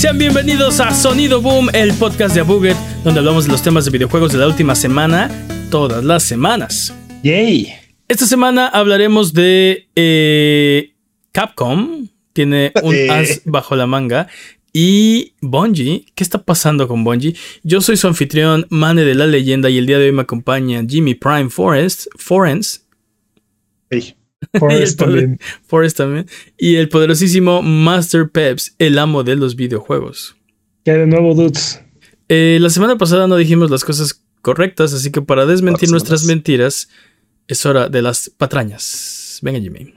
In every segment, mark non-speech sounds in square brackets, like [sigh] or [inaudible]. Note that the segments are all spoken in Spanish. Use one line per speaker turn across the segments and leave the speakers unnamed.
Sean bienvenidos a Sonido Boom, el podcast de Abuget, donde hablamos de los temas de videojuegos de la última semana, todas las semanas.
¡Yay!
Esta semana hablaremos de eh, Capcom, tiene un [laughs]
Eh.
as bajo la manga. Y Bungie, ¿qué está pasando con Bungie? Yo soy su anfitrión, Mane de la Leyenda, y el día de hoy me acompaña Jimmy Prime Forest, Forens,
Ey.
Forrest [laughs] también.
Forrest también, y el poderosísimo Master Peps, el amo de los videojuegos.
Ya de nuevo, dudes.
Eh, la semana pasada no dijimos las cosas correctas, así que para desmentir nuestras
semanas.
mentiras, es hora de las patrañas. Venga, Jimmy.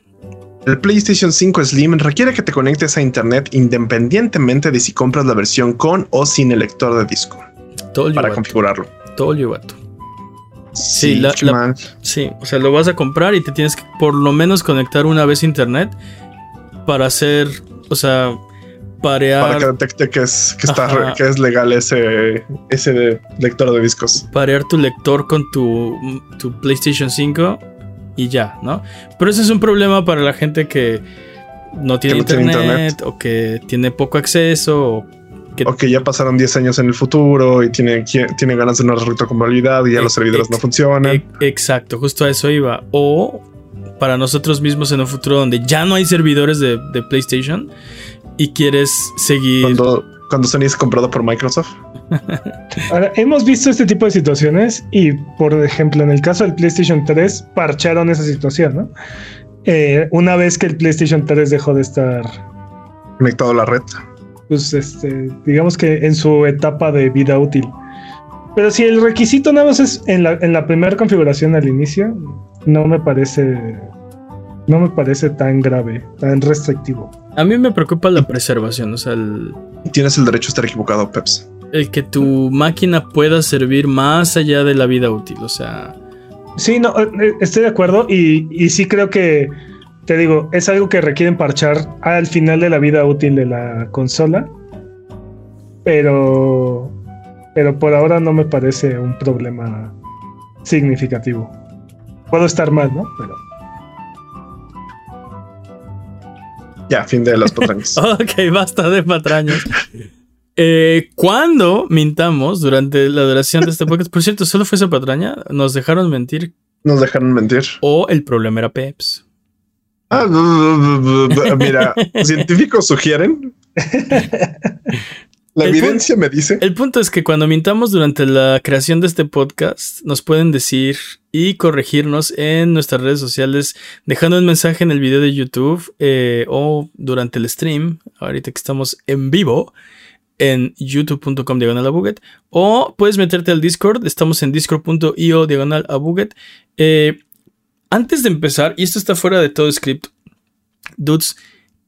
El PlayStation 5 Slim requiere que te conectes a internet independientemente de si compras la versión con o sin el lector de disco para configurarlo.
You what. Sí, la-. Sí, o sea, lo vas a comprar y te tienes que por lo menos conectar una vez a internet para hacer, o sea, parear,
Para que detecte que es, que está,
Ajá.
que es legal ese, ese lector de discos.
parear tu lector con tu, tu PlayStation 5 y ya, ¿no? Pero ese es un problema para la gente que no tiene,
Que no tiene
internet,
internet.
o que tiene poco acceso o que
O que ya pasaron 10 años en el futuro y tiene, tiene ganas de una retrocompatibilidad y ya
Ex-
los servidores no funcionan.
E- Exacto, justo a eso iba. O para nosotros mismos en un futuro donde ya no hay servidores de, de PlayStation y quieres seguir.
cuando, cuando Sony es comprado por Microsoft. [laughs]
Ahora, hemos visto este tipo de situaciones y, por ejemplo, en el caso del PlayStation 3, parcharon esa situación, ¿no? Eh, una vez que el PlayStation 3 dejó de estar,
Conectado a la red.
Pues, este, digamos que en su etapa de vida útil. Pero si el requisito nada más es en la, en la primera configuración al inicio, no me parece, no me parece tan grave, tan restrictivo.
A mí me preocupa la preservación, o sea, el,
Tienes el derecho a estar equivocado, Peps.
el que tu máquina pueda servir más allá de la vida útil, o sea.
Sí, no, eh, estoy de acuerdo y, y sí creo que, te digo, es algo que requieren parchar al final de la vida útil de la consola, pero, pero por ahora no me parece un problema significativo. Puedo estar mal, ¿no? Pero
Ya, fin de las patrañas. [laughs]
Ok, basta de patrañas. Eh, cuando mintamos durante la duración de este podcast, por cierto, solo fue esa patraña, nos dejaron mentir
Nos dejaron mentir.
o el problema era Peps.
Ah, mira, [laughs] científicos sugieren. La
El
evidencia me dice.
El punto es que cuando mintamos durante la creación de este podcast, nos pueden decir y corregirnos en nuestras redes sociales, dejando un mensaje en el video de YouTube eh, o durante el stream, ahorita que estamos en vivo, en youtube.com diagonal a o puedes meterte al Discord, estamos en discord.io diagonal a. Eh, antes de empezar, y esto está fuera de todo script, dudes,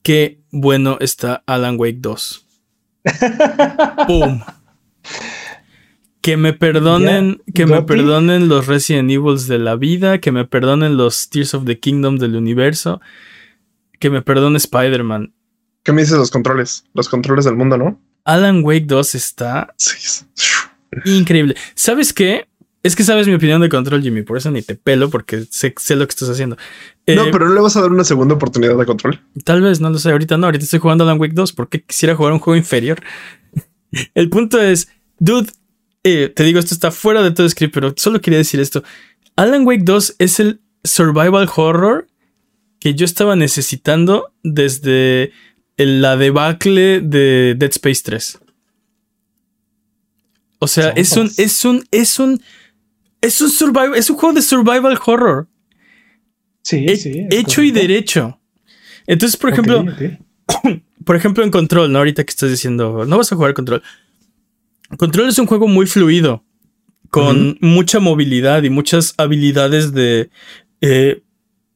qué bueno está Alan Wake 2. [laughs] ¡Pum! Que me perdonen, que me perdonen los Resident Evils de la vida, que me perdonen los Tears of the Kingdom del universo, que me perdone Spider-Man.
¿Qué me dices los controles? Los controles del mundo, ¿no?
Alan Wake 2 está
Sí.
increíble. ¿Sabes qué? Es que sabes mi opinión de control, Jimmy, por eso ni te pelo, porque sé, sé lo que estás haciendo. Eh,
No, pero no le vas a dar una segunda oportunidad de control.
Tal vez, no lo sé, ahorita no, ahorita estoy jugando Alan Wake 2 porque quisiera jugar un juego inferior. [laughs] El punto es, dude, eh, te digo, esto está fuera de todo script, pero solo quería decir esto. Alan Wake 2 es el survival horror que yo estaba necesitando desde el- la debacle de Dead Space 3. O sea, es un, es un, es un, es un survival, es un juego de survival horror.
sí,
he-
sí.
hecho y derecho. Entonces, por ejemplo, [clears throat] por ejemplo, en Control, ¿no? Ahorita que estás diciendo, no vas a jugar Control. Control es un juego muy fluido, con mucha movilidad y muchas habilidades de eh,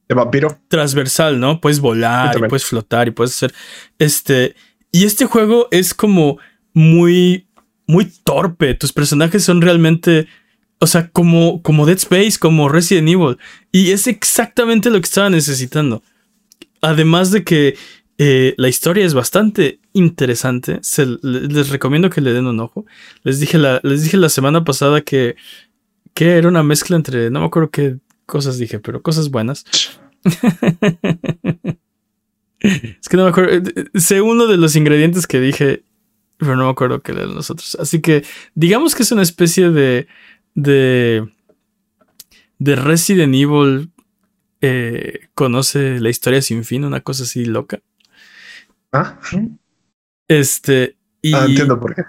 De vampiro.
transversal, ¿no? Puedes volar, y puedes flotar y puedes hacer este. Y este juego es como muy, muy torpe. Tus personajes son realmente, o sea, como, como Dead Space, como Resident Evil. Y es exactamente lo que estaba necesitando. Además de que eh, la historia es bastante interesante. Les recomiendo que le den un ojo. Les dije la, les dije la semana pasada que, que era una mezcla entre, no me acuerdo qué cosas dije, pero cosas buenas. [laughs] es que no me acuerdo. eh, Sé uno de los ingredientes que dije pero no me acuerdo qué eran los otros. Así que digamos que es una especie de. De. de Resident Evil. eh, conoce la historia sin fin, una cosa así loca.
Ah,
Este. Y,
ah, entiendo por qué.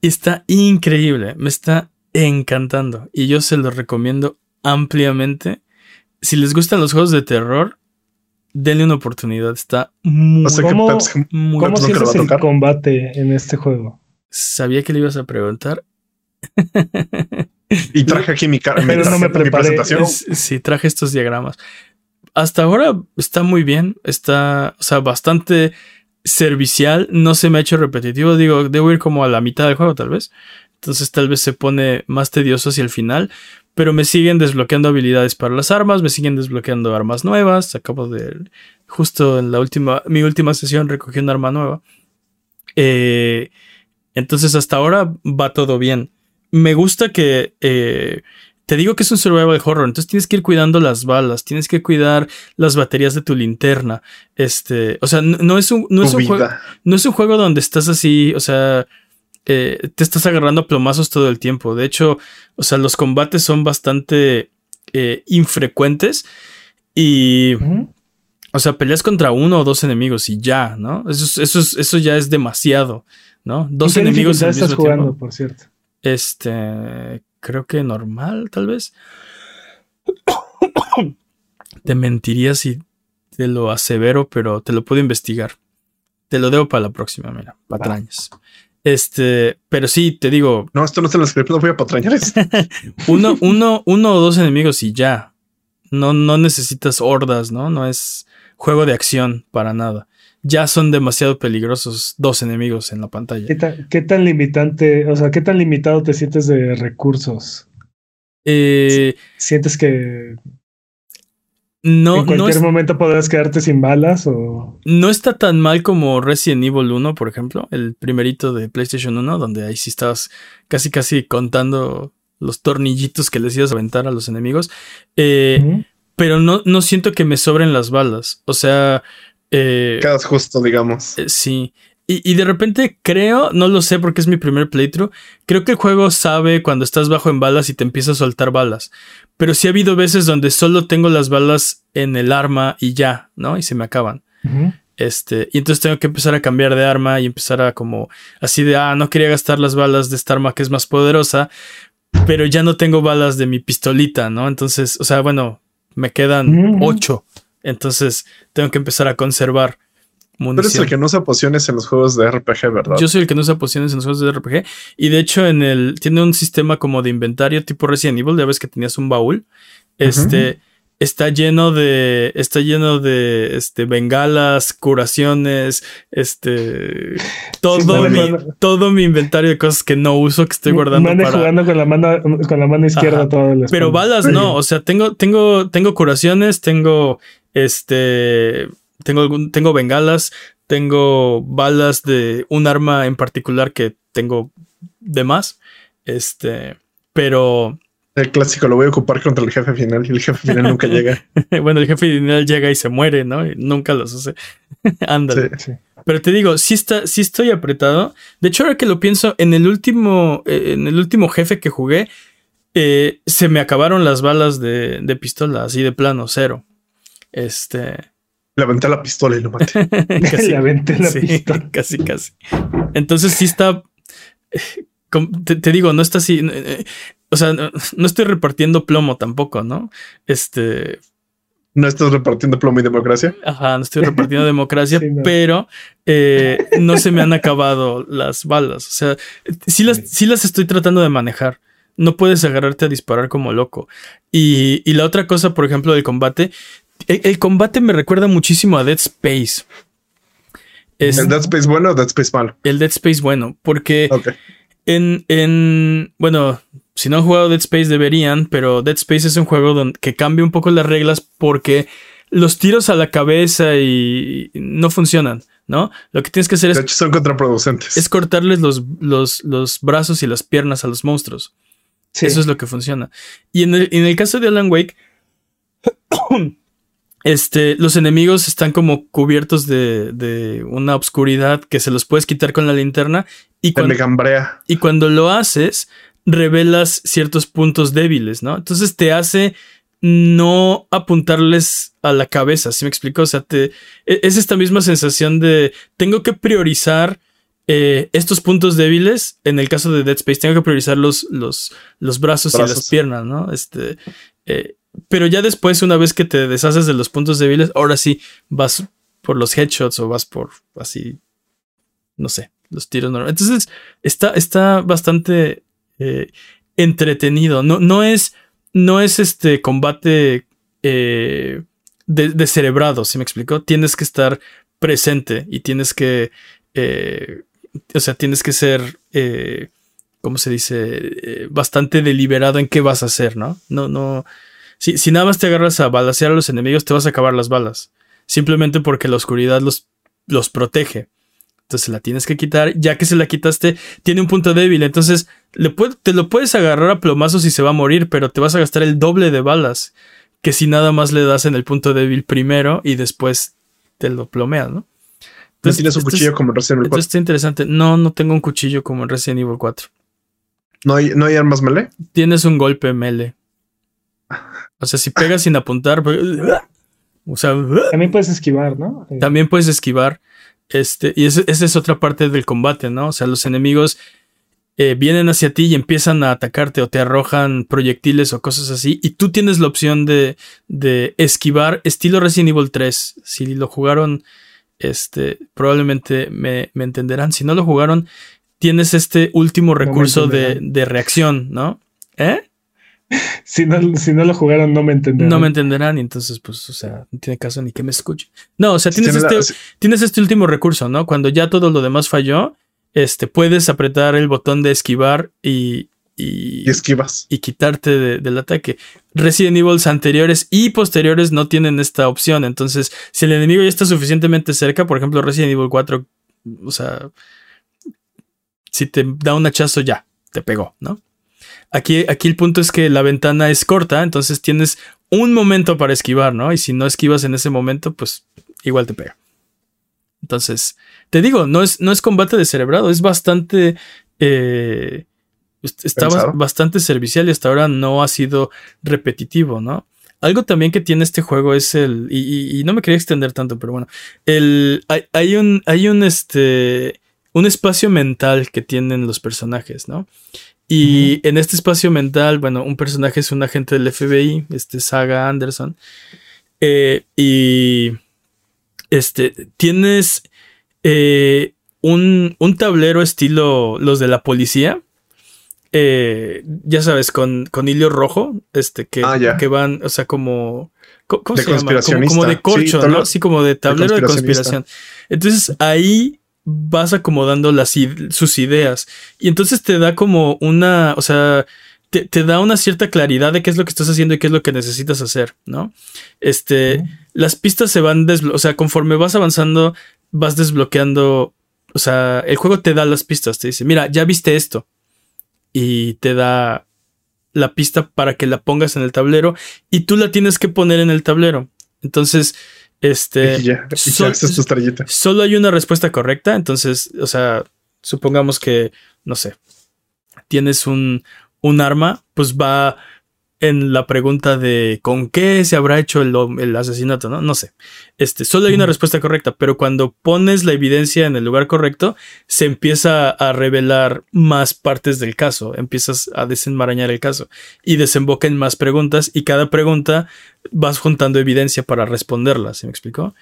y [laughs] está increíble. Me está encantando. Y yo se lo recomiendo ampliamente. Si les gustan los juegos de terror, denle una oportunidad. Está muy,
O sea que
¿Cómo- ¿Cómo sientes
a
el combate en este juego?
Sabía que le ibas a preguntar. [laughs]
Y traje aquí mi, cara, mi
Pero no me
mi
preparé.
presentación.
Es- Sí, traje estos diagramas. Hasta ahora está muy bien. Está, o sea, bastante servicial. No se me ha hecho repetitivo. Digo, debo ir como a la mitad del juego, tal vez. Entonces, tal vez se pone más tedioso hacia el final. Pero me siguen desbloqueando habilidades para las armas. Me siguen desbloqueando armas nuevas. Acabo de. Justo en la última. Mi última sesión recogí una arma nueva. Eh, entonces, hasta ahora va todo bien. Me gusta que. eh, te digo que es un survival horror, entonces tienes que ir cuidando las balas, tienes que cuidar las baterías de tu linterna. Este, o sea, no, no es un, no es un juego, no es un juego donde estás así, o sea, eh, te estás agarrando a plomazos todo el tiempo. De hecho, o sea, los combates son bastante eh, infrecuentes y, o sea, peleas contra uno o dos enemigos y ya, ¿no? Eso, es- eso, es- eso ya es demasiado, ¿no? Dos
¿En qué
enemigos al
estás
mismo
jugando,
tiempo.
por cierto?
Este, creo que normal, tal vez. [coughs] te mentiría si te lo asevero, pero te lo puedo investigar. Te lo debo para la próxima, mira, patrañas. Este, pero sí, te digo,
No, esto no se lo escribí, no voy a patrañar esto. [laughs]
uno, uno, uno o dos enemigos y ya. No, no necesitas hordas, ¿no? No es juego de acción para nada. Ya son demasiado peligrosos dos enemigos en la pantalla.
¿Qué tan, qué tan limitante, o sea, qué tan limitado te sientes de recursos?
Eh,
¿Sientes que
no,
en
no
cualquier
es-
momento podrás quedarte sin balas o
No está tan mal como Resident Evil 1, por ejemplo, el primerito de PlayStation 1, donde ahí sí estabas casi casi contando los tornillitos que les ibas a aventar a los enemigos. Eh. Pero no, no siento que me sobren las balas. O sea, eh,
Quedas justo, digamos.
eh, sí. Y, y de repente creo, no lo sé porque es mi primer playthrough, creo que el juego sabe cuando estás bajo en balas y te empieza a soltar balas. Pero sí ha habido veces donde solo tengo las balas en el arma y ya, ¿no? Y se me acaban. Este, y entonces tengo que empezar a cambiar de arma y empezar a como así de, ah, no quería gastar las balas de esta arma que es más poderosa, pero ya no tengo balas de mi pistolita, ¿no? Entonces, o sea, bueno, me quedan ocho. Entonces tengo que empezar a conservar
Tú eres
munición.
el que no usa pociones en los juegos de RPG, ¿verdad?
Yo soy el que no usa pociones en los juegos de RPG. Y de hecho, en el. Tiene un sistema como de inventario tipo Resident Evil. Ya ves que tenías un baúl. Este. Está lleno de. Está lleno de. Este. Bengalas, curaciones. Este. Todo, mi, todo mi inventario de cosas que no uso, que estoy guardando
Mane
para.
jugando con la mano con la mano izquierda
Ajá.
todo el
Pero balas no, o sea, tengo, tengo, tengo curaciones, tengo este, tengo algún, tengo bengalas, tengo balas de un arma en particular que tengo de más, este, pero
El clásico lo voy a ocupar contra el jefe final y el jefe final nunca [laughs] llega.
bueno, el jefe final llega y se muere, ¿no? Y nunca los hace. [laughs] Ándale.
Sí.
Sí.
Pero te digo, sí está, sí estoy apretado. De hecho, ahora que lo pienso, en el último, eh, en el último jefe que jugué, eh, se me acabaron las balas de, de pistola, así de plano, cero. Este.
Le aventé la pistola y lo maté. [laughs]
Le aventé la
sí,
pistola. [laughs]
Casi, casi. Entonces sí está. Te, te digo, no está así. eh, eh, O sea, no, no estoy repartiendo plomo tampoco, ¿no? Este.
¿No estás repartiendo plomo y democracia?
Ajá, no estoy [laughs] repartiendo democracia,
Sí, no.
pero eh, no se me han acabado las balas. O sea, sí las, sí las estoy tratando de manejar. No puedes agarrarte a disparar como loco. Y, y la otra cosa, por ejemplo, del combate. El, el combate me recuerda muchísimo a Dead Space. Es
¿El Dead Space bueno o Dead Space malo?
el Dead Space bueno, porque en, en. Bueno, si no han jugado Dead Space deberían, pero Dead Space es un juego donde, que cambia un poco las reglas porque los tiros a la cabeza y no funcionan, ¿no? Lo que tienes que hacer
De
es,
hecho, son contraproducentes.
es cortarles los, los, los brazos y las piernas a los monstruos.
Sí.
Eso es lo que funciona. Y en el, en el caso de Alan Wake, este, los enemigos están como cubiertos de, de una obscuridad que se los puedes quitar con la linterna. Y cuando, y cuando lo haces, revelas ciertos puntos débiles, ¿no? Entonces te hace no apuntarles a la cabeza, ¿sí me explico? O sea, te, e- es esta misma sensación de tengo que priorizar eh, estos puntos débiles. En el caso de Dead Space, tengo que priorizar los, los, los brazos, y las piernas, ¿no? Este, eh, pero ya después, una vez que te deshaces de los puntos débiles, ahora sí vas por los headshots o vas por así, no sé, los tiros normales. Entonces, está, está bastante eh, entretenido. No, no es, no es este combate eh, de, ¿sí me explicó? Tienes que estar presente y tienes que, eh, o sea, tienes que ser, eh, ¿cómo se dice? Bastante deliberado en qué vas a hacer, ¿no? No, no. Si, si nada más te agarras a balasear a los enemigos, te vas a acabar las balas. Simplemente porque la oscuridad los, los protege. Entonces la tienes que quitar. Ya que se la quitaste, tiene un punto débil. Entonces le puede- te lo puedes agarrar a plomazos y se va a morir, pero te vas a gastar el doble de balas que si nada más le das en el punto débil primero y después te lo plomeas, ¿no?
¿No
Entonces,
tienes un
es-
cuchillo como en Resident Evil 4?
entonces está interesante. No, no tengo un cuchillo como en Resident Evil 4.
¿No hay, ¿No hay armas melee?
Tienes un golpe mele. O sea, si pegas sin apuntar, pues, o sea,
También puedes esquivar, ¿no? Eh,
también puedes esquivar. Este, y esa es otra parte del combate, ¿no? O sea, los enemigos eh, vienen hacia ti y empiezan a atacarte o te arrojan proyectiles o cosas así. Y tú tienes la opción de, de esquivar, estilo Resident Evil 3. Si lo jugaron, este, probablemente me, me entenderán. Si no lo jugaron, tienes este último recurso de, de reacción, ¿no? ¿Eh?
Si no, si no lo jugaron, no me entenderán.
No me entenderán y entonces, pues, o sea, no tiene caso ni que me escuchen. No, o sea, tienes
la-
este, tienes este último recurso, ¿no? Cuando ya todo lo demás falló, este, puedes apretar el botón de esquivar y, y,
y esquivas.
y quitarte de- del ataque. Resident Evil anteriores y posteriores no tienen esta opción. Entonces, si el enemigo ya está suficientemente cerca, por ejemplo, Resident Evil 4, o sea, si te da un hachazo, ya, te pegó, ¿no? Aquí, aquí el punto es que la ventana es corta, entonces tienes un momento para esquivar, ¿no? Y si no esquivas en ese momento, pues igual te pega. Entonces, te digo, no es, no es combate descerebrado, es bastante. eh, está
Pensado.
bastante servicial y hasta ahora no ha sido repetitivo, ¿no? Algo también que tiene este juego es el. Y, y- y no me quería extender tanto, pero bueno. El, hay, hay un. Hay un este. Un espacio mental que tienen los personajes, ¿no? Y en este espacio mental, bueno, un personaje es un agente del FBI, este Saga Anderson. eh, y este, tienes eh, un, un tablero estilo los de la policía. eh, ya sabes, con, con hilo rojo, este, que,
Ah,
que van, o sea, como. ¿Cómo, cómo
De
se llama? Como, de corcho,
Sí,
¿no?
tablero-
Sí, como de tablero de, conspiración. Entonces ahí vas acomodando las, sus ideas. Y entonces te da como una. O sea. Te, te da una cierta claridad de qué es lo que estás haciendo y qué es lo que necesitas hacer, ¿no? Este, las pistas se van desbloqueando, o sea, conforme vas avanzando, vas desbloqueando, o sea, el juego te da las pistas, te dice, mira, ya viste esto. Y te da la pista para que la pongas en el tablero y tú la tienes que poner en el tablero. Entonces, este...
y ya, y ya
sol-
esa es tu estrellita.
Solo hay una respuesta correcta, entonces, o sea, supongamos que, no sé, tienes un, un arma, pues va en la pregunta de con qué se habrá hecho el, asesinato, ¿no? No sé. Este, solo hay una respuesta correcta, pero cuando pones la evidencia en el lugar correcto, se empieza a revelar más partes del caso, empiezas a desenmarañar el caso y desemboca en más preguntas y cada pregunta vas juntando evidencia para responderla, ¿se me explicó?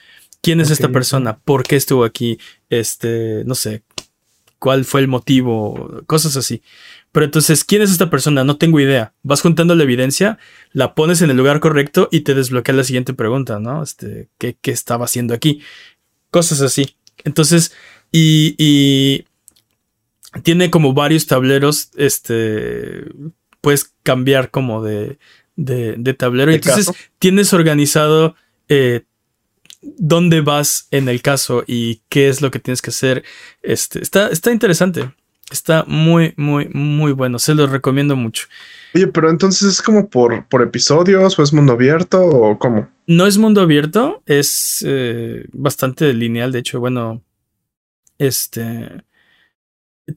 ¿Quién es esta persona? ¿Por qué estuvo aquí? Este, no sé, cuál fue el motivo, cosas así. Pero entonces, ¿quién es esta persona? No tengo idea. Vas juntando la evidencia, la pones en el lugar correcto y te desbloquea la siguiente pregunta, ¿no? Este, ¿qué, qué estaba haciendo aquí? Cosas así. Entonces, y, y tiene como varios tableros, este, puedes cambiar como de, de, de tablero.
¿De
Entonces,
caso?
tienes organizado eh, dónde vas en el caso y qué es lo que tienes que hacer. Este, está, está interesante. Está muy, muy, muy bueno. Se lo recomiendo mucho.
Oye, pero entonces es como por, por episodios o es mundo abierto o cómo?
No es mundo abierto, es eh, bastante lineal. De hecho, bueno, este.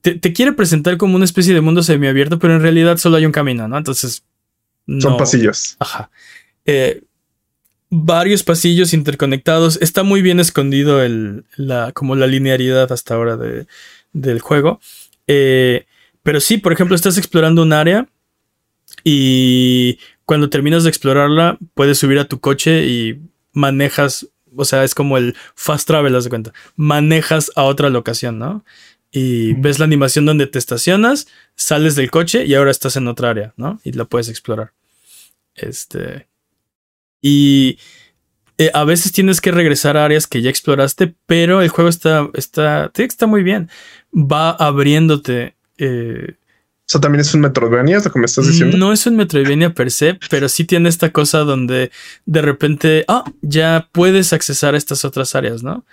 Te, te, quiere presentar como una especie de mundo semiabierto, pero en realidad solo hay un camino, ¿no? Entonces. No.
Son pasillos.
Ajá. Eh, varios pasillos interconectados. Está muy bien escondido el, la, como la linearidad hasta ahora de, del juego. Eh, pero sí, por ejemplo, estás explorando un área y cuando terminas de explorarla, puedes subir a tu coche y manejas, o sea, es como el fast travel, haz de cuenta. Manejas a otra locación, ¿no? Y ves la animación donde te estacionas, sales del coche y ahora estás en otra área, ¿no? Y la puedes explorar. Este. Y eh, a veces tienes que regresar a áreas que ya exploraste, pero el juego está, está, está muy bien. Va abriéndote. Eh,
o sea, también es un Metroidvania, es lo que me estás diciendo.
No es un Metroidvania per se, pero sí tiene esta cosa donde de repente, ah, ya puedes accesar a estas otras áreas, ¿no?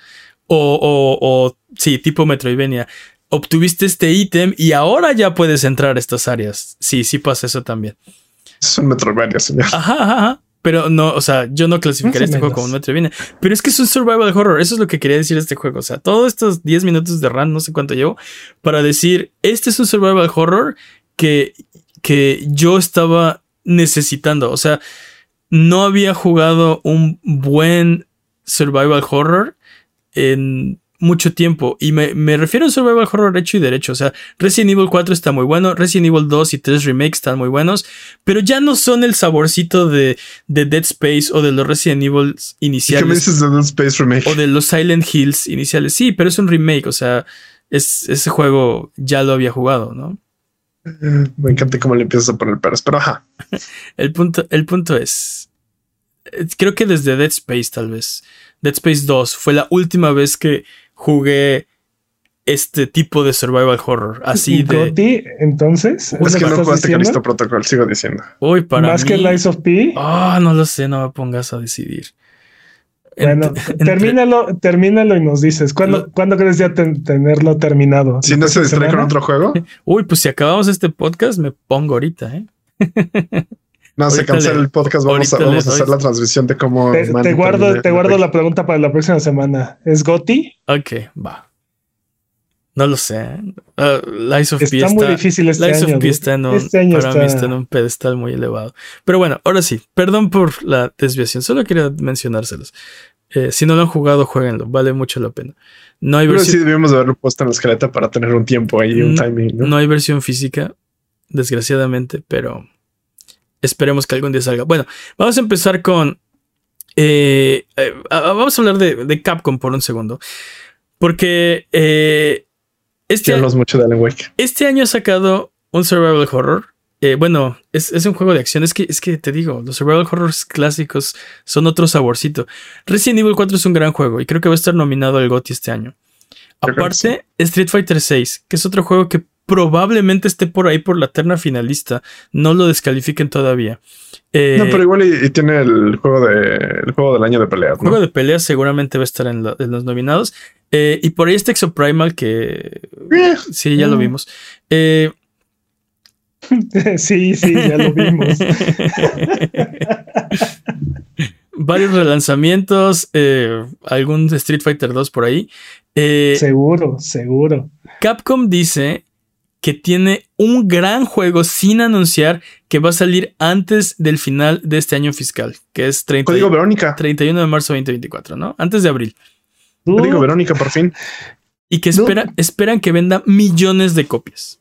O, o, o sí, tipo Metroidvania. Obtuviste este ítem y ahora ya puedes entrar a estas áreas. Sí, sí pasa eso también.
Es un Metroidvania, señor.
Ajá, ajá, ajá. Pero no, o sea, yo no clasificaría este juego como un Metroidvania. Pero es que es un survival horror. Eso es lo que quería decir este juego. O sea, todos estos 10 minutos de run, no sé cuánto llevo, para decir, este es un survival horror que, que yo estaba necesitando. O sea, no había jugado un buen survival horror en mucho tiempo. Y me, me, refiero a survival horror hecho y derecho. O sea, Resident Evil 4 está muy bueno, Resident Evil 2 y 3 remakes están muy buenos, pero ya no son el saborcito de, de Dead Space o de los Resident Evil iniciales.
¿Qué me dices de Dead Space Remake?
O de los Silent Hills iniciales. Sí, pero es un remake. O sea, es, ese juego ya lo había jugado, ¿no? [laughs]
Me encanta cómo le empiezas a poner peras, pero ajá. [laughs]
el, punto, el punto es. Creo que desde Dead Space, tal vez. Dead Space 2 fue la última vez que jugué este tipo de survival horror. Así de.
¿Goti, entonces?
Es que no jugaste Calisto Protocol, sigo diciendo.
Uy, para
¿Más
mí...
que Lies of P?
Ah, oh, no lo sé, no me pongas a decidir.
Bueno, [laughs] Ent termínalo, termínalo y nos dices. ¿Cuándo, lo... ¿cuándo crees ya ten tenerlo terminado?
Si no se distrae con otro juego. [laughs]
Uy, pues si acabamos este podcast, me pongo ahorita, ¿eh? [laughs]
No, ahorita se cancela le, el podcast. Vamos a, vamos a hacer la transmisión de cómo.
Te, te guardo, te guardo la pregunta para la próxima semana. ¿Es Goti?
Ok, va. No lo sé. Uh, Lies of
está
P
muy difícil este
Lies
año.
of P está en un,
este año
para
está...
mí está en un pedestal muy elevado. Pero bueno, ahora sí. Perdón por la desviación. Solo quería mencionárselos. Eh, si no lo han jugado, jueguenlo. Vale mucho la pena. No hay
Pero
versión.
sí debíamos de haberlo puesto en la escaleta para tener un tiempo ahí, un
no,
timing. ¿no?
no hay versión física, desgraciadamente, pero esperemos que algún día salga. Bueno, vamos a empezar con. Eh, eh, vamos a hablar de, de, Capcom por un segundo. Porque eh, este,
año, mucho de Alan Wake.
este año ha sacado un survival horror. Bueno, es, es, un juego de acción. Es que, es que te digo, los survival horrors clásicos son otro saborcito. Resident Evil 4 es un gran juego y creo que va a estar nominado al GOTY este año. Aparte,
sí.
Street Fighter 6, que es otro juego que probablemente esté por ahí por la terna finalista. No lo descalifiquen todavía.
Eh, no, pero igual y, y, tiene el juego de el juego del año de peleas.
El ¿no? juego de peleas seguramente va a estar en, la, en los nominados. Eh, y por ahí está Exoprimal, que
Eh,
sí, ya
mm.
lo vimos. Eh, [laughs]
sí, sí, ya lo vimos. [laughs]
Varios relanzamientos, eh, algún Street Fighter 2 por ahí. Eh,
seguro, seguro.
Capcom dice que tiene un gran juego sin anunciar que va a salir antes del final de este año fiscal, que es 30,
Código Verónica.
31 de marzo 2024, ¿no? Antes de abril.
Código Verónica, por fin.
Y que espera, no. esperan que venda millones de copias.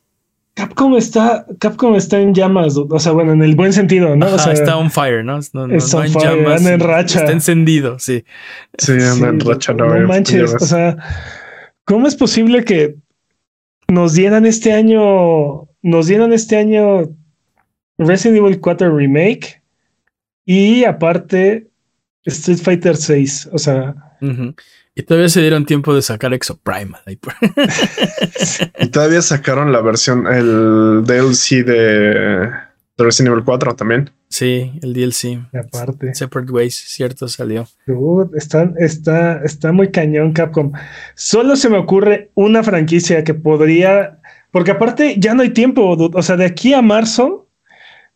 Capcom está, Capcom está en llamas, o sea, bueno, en el buen sentido, ¿no?
Ajá,
o sea,
está on fire, ¿no? No, no,
está
no
on fire,
llamas,
anda en racha.
Está encendido, sí.
Sí, anda en racha.
No, no manches, o sea, ¿cómo es posible que nos dieran este año, nos dieran este año Resident Evil 4 Remake y aparte Street Fighter 6, o sea...
Uh -huh. Y todavía se dieron tiempo de sacar Exoprimal. [laughs]
y todavía sacaron la versión, el DLC de, de Resident Evil 4 también.
Sí, el DLC.
Y aparte.
Separate Ways, cierto, salió.
Uh, está, está, está muy cañón Capcom. Solo se me ocurre una franquicia que podría Porque aparte ya no hay tiempo. dude. O sea, de aquí a marzo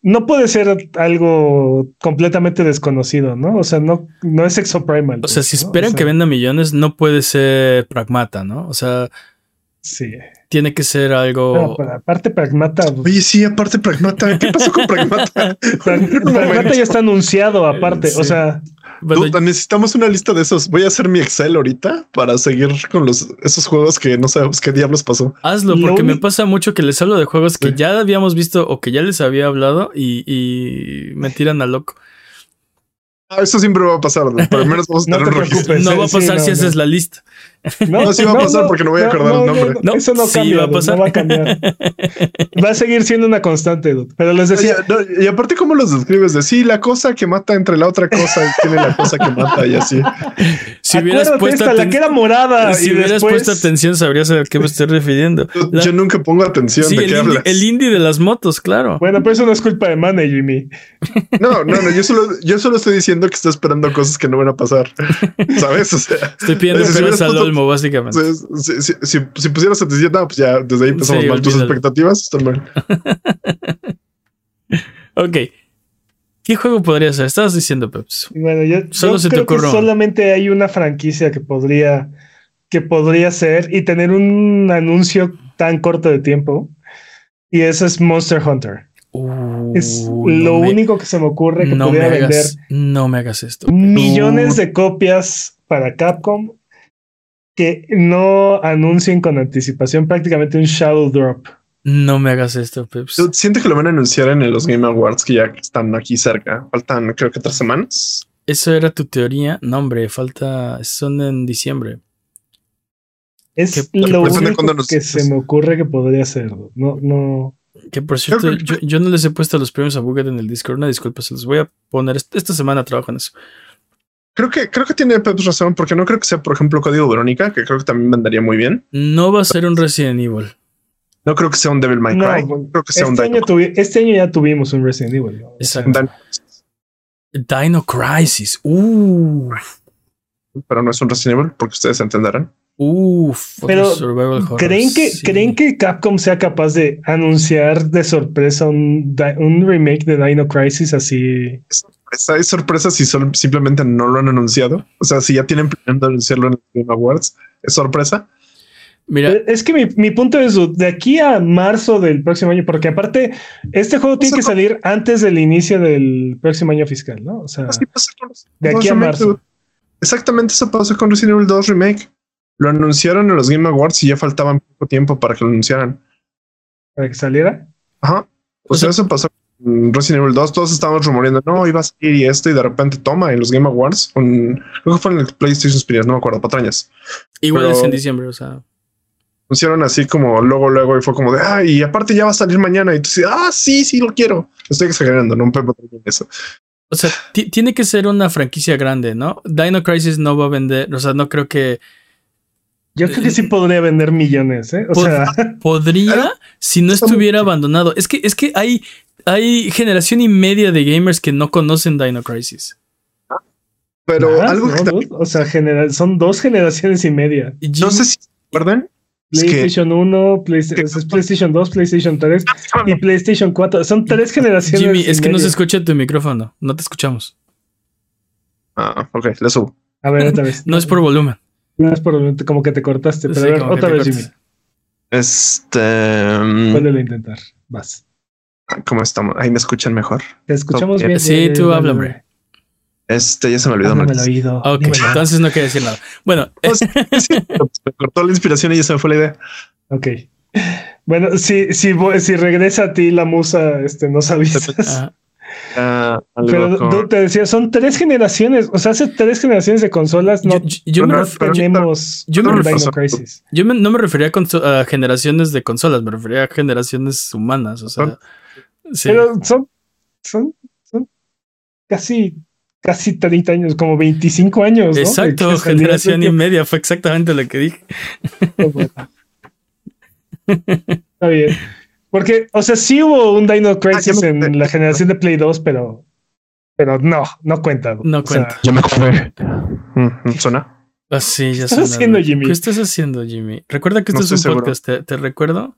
no puede ser algo completamente desconocido, ¿no? O sea, no, no es Exoprimal.
O sea, si
¿no?
esperan
O sea,
que venda millones, no puede ser pragmata, ¿no? O sea,
Sí.
Tiene que ser algo.
aparte, Pragmata.
Oye, sí, aparte Pragmata. ¿Qué pasó con Pragmata? [laughs]
Prag- Pragmata ya está anunciado aparte. O
Sí.
sea,
Bueno,
necesitamos una lista de esos. Voy a hacer mi Excel ahorita para seguir con los esos juegos que no sabemos qué diablos pasó.
hazlo,
lo
porque me pasa mucho que les hablo de juegos que
Sí.
ya habíamos visto o que ya les había hablado y, y me tiran a loco.
Ah, eso siempre va a pasar, pero al menos vamos a [laughs]
No
tener
te
un registro.
no va a
sí,
pasar
no,
si
no.
haces la lista.
No, sí va a pasar porque no voy a acordar el nombre.
No,
eso no
sí
cambia,
va a
dude,
pasar.
no va a cambiar. Va a seguir siendo una constante, dude. Pero les decía,
no, y aparte, ¿cómo los describes? De sí, la cosa que mata entre la otra cosa [laughs] tiene la cosa que mata y así.
Si hubieras
acuérdate
puesto
esta, la que era morada.
si
y
hubieras
después,
puesto atención, sabrías a qué me estoy refiriendo.
Yo,
La-
yo nunca pongo atención
sí,
de
el
qué
indie,
hablas.
el indie de las motos, claro.
Bueno, pero eso no es culpa de Mane, Jimmy.
No, no, no, yo solo, yo solo estoy diciendo que estoy esperando cosas que no van a pasar. [laughs] ¿Sabes? O sea,
Estoy pidiendo
si
básicamente.
si, si, si, si pusieras atención, no, pues ya desde ahí empezamos
Sí,
mal. Tus expectativas están mal. [laughs]
Ok. ¿Qué juego podría ser? Estabas diciendo, Peps.
Bueno, yo,
Solo
yo
se te
que solamente hay una franquicia que podría, que podría ser y tener un anuncio tan corto de tiempo. Y eso es Monster Hunter. Es
Uh,
lo
no me-
único que se me ocurre que
no
pudiera
me
vender
no me hagas esto.
millones de copias para Capcom que no anuncien con anticipación prácticamente un shadow drop.
No me hagas esto, Peps.
Yo siento que lo van a anunciar en los Game Awards que ya están aquí cerca. Faltan, creo que tres semanas.
¿Eso era tu teoría? No, hombre, falta. Son en diciembre.
Es
Que-
lo único
nos-
que se me ocurre que podría ser. No, no.
Que por cierto, yo, yo no les he puesto los premios a Buget en el Discord. Una disculpa, se los voy a poner. Est- Esta semana trabajo en eso.
Creo que, creo que tiene Peps razón, porque no creo que sea, por ejemplo, Código Verónica, que creo que también vendería muy bien.
No va a ser un Resident Evil.
No creo que sea un Devil May Cry.
bueno,
creo que sea un
Este
Dino,
año, tuvi- este año ya tuvimos un Resident Evil.
Exacto. Dino Crisis. Uh,
Dino, pero no es un Resident Evil, porque ustedes entenderán.
Uf,
Pero,
survival horror,
¿Creen que,
sí.
¿Creen que Capcom sea capaz de anunciar de sorpresa un, un remake de Dino Crisis así?
Es sorpresa, es sorpresa si solo- simplemente no lo han anunciado. O sea, si ya tienen planeando anunciarlo en los Game Awards, es sorpresa.
Mira,
Eh, Es que mi, mi punto es de aquí a marzo del próximo año, porque aparte este juego tiene que salir antes del inicio del próximo año fiscal, ¿no? O sea,
Así pasa con los
de aquí a marzo.
Exactamente eso pasó con Resident Evil 2 Remake. Lo anunciaron en los Game Awards y ya faltaban poco tiempo para que lo anunciaran.
para que saliera.
Ajá. O,
O
sea,
sea-
eso pasó con Resident Evil 2. Todos estábamos rumoreando, no, iba a salir y esto, y de repente toma en los Game Awards. con- creo que fue en el PlayStation Experience, no me acuerdo, patrañas.
igual
pero-
es en diciembre, o sea.
Anunciaron así como luego, luego, y fue como de, ah, y aparte ya va a salir mañana. Y tú dices, ah, sí, sí, lo quiero. Estoy exagerando, no me puedo eso.
O sea, ti- tiene que ser una franquicia grande, ¿no? Dino Crisis no va a vender, o sea, no creo que
Yo creo que sí podría vender millones, ¿eh? O sea,
podría [laughs] si no estuviera abandonado. Es que es que hay hay generación y media de gamers que no conocen Dino Crisis.
Pero algo
¿no,
que también,
dude? O sea, genera- son dos generaciones y media.
Y
no sé si se acuerdan, es que
PlayStation 1, Playsta- es PlayStation 2, PlayStation 3 y PlayStation 4. Son tres generaciones.
Jimmy, es que no se escucha tu micrófono, no te escuchamos.
Ah, ok, le subo.
A ver, otra [laughs] vez.
No es por volumen.
No es por como que te cortaste. Pero
Sí,
a ver, otra vez. Jimmy.
Este. mm,
Vuélvelo a intentar. Vas.
¿Cómo estamos? Ahí me escuchan mejor.
Te escuchamos bien.
Sí,
eh,
tú
dale,
habla, hombre.
Este ya se me olvidó.
Háblame
Marcos.
oído.
Ok,
dímelo.
entonces no quería decir nada. Bueno,
No, sí, [laughs] me cortó la inspiración y ya se me fue la idea.
Ok. Bueno, si, si, si regresa a ti la musa, este, nos avisas. [laughs]
ah,
Pero tú te decía, son tres generaciones. O sea, hace tres generaciones de consolas no
yo, me
tenemos
yo me
Crisis.
yo me- no me refería a generaciones de consolas, me refería a generaciones humanas. O sea, sí.
Pero son, son, son casi, casi 30 años, como 25 años. ¿no?
Exacto, generación y media, fue exactamente lo que dije.
tiempo. Está bien. Porque, o sea, sí hubo un Dino Crisis
ya me-
en la generación de Play 2, pero, pero no, no cuenta.
No
O sea,
cuenta.
Ya me acordé. Mm, mm, ¿Suena?
Ah, sí, ya
estás
suena
haciendo. Jimmy?
¿Qué estás haciendo, Jimmy? Recuerda que esto
No
es un
seguro.
podcast, te, te recuerdo.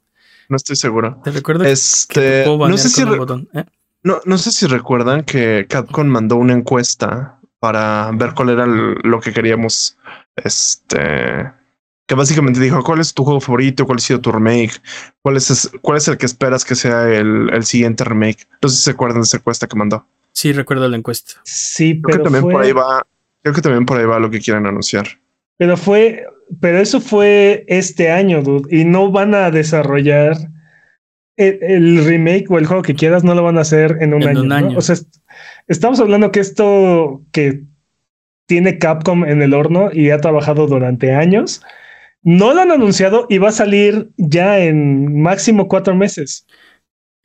No estoy seguro.
Te recuerdo
Este,
que
no sé si
botón. ¿eh?
No, no sé si recuerdan que Capcom mandó una encuesta para ver cuál era el- lo que queríamos. Este. Que básicamente dijo: ¿Cuál es tu juego favorito? ¿Cuál ha sido tu remake? ¿Cuál es, cuál es el que esperas que sea el, el siguiente remake? No sé si se acuerdan de esa encuesta que mandó.
Sí, recuerdo la encuesta.
Sí,
Creo
pero
que también
fue,
por ahí va. Creo que también por ahí va lo que quieren anunciar.
pero fue, pero eso fue este año, dude, y no van a desarrollar el, el remake o el juego que quieras, no lo van a hacer en un
En
año.
un
¿no?
año.
O sea, est- estamos hablando que esto que tiene Capcom en el horno y ha trabajado durante años, no lo han anunciado y va a salir ya en máximo cuatro meses.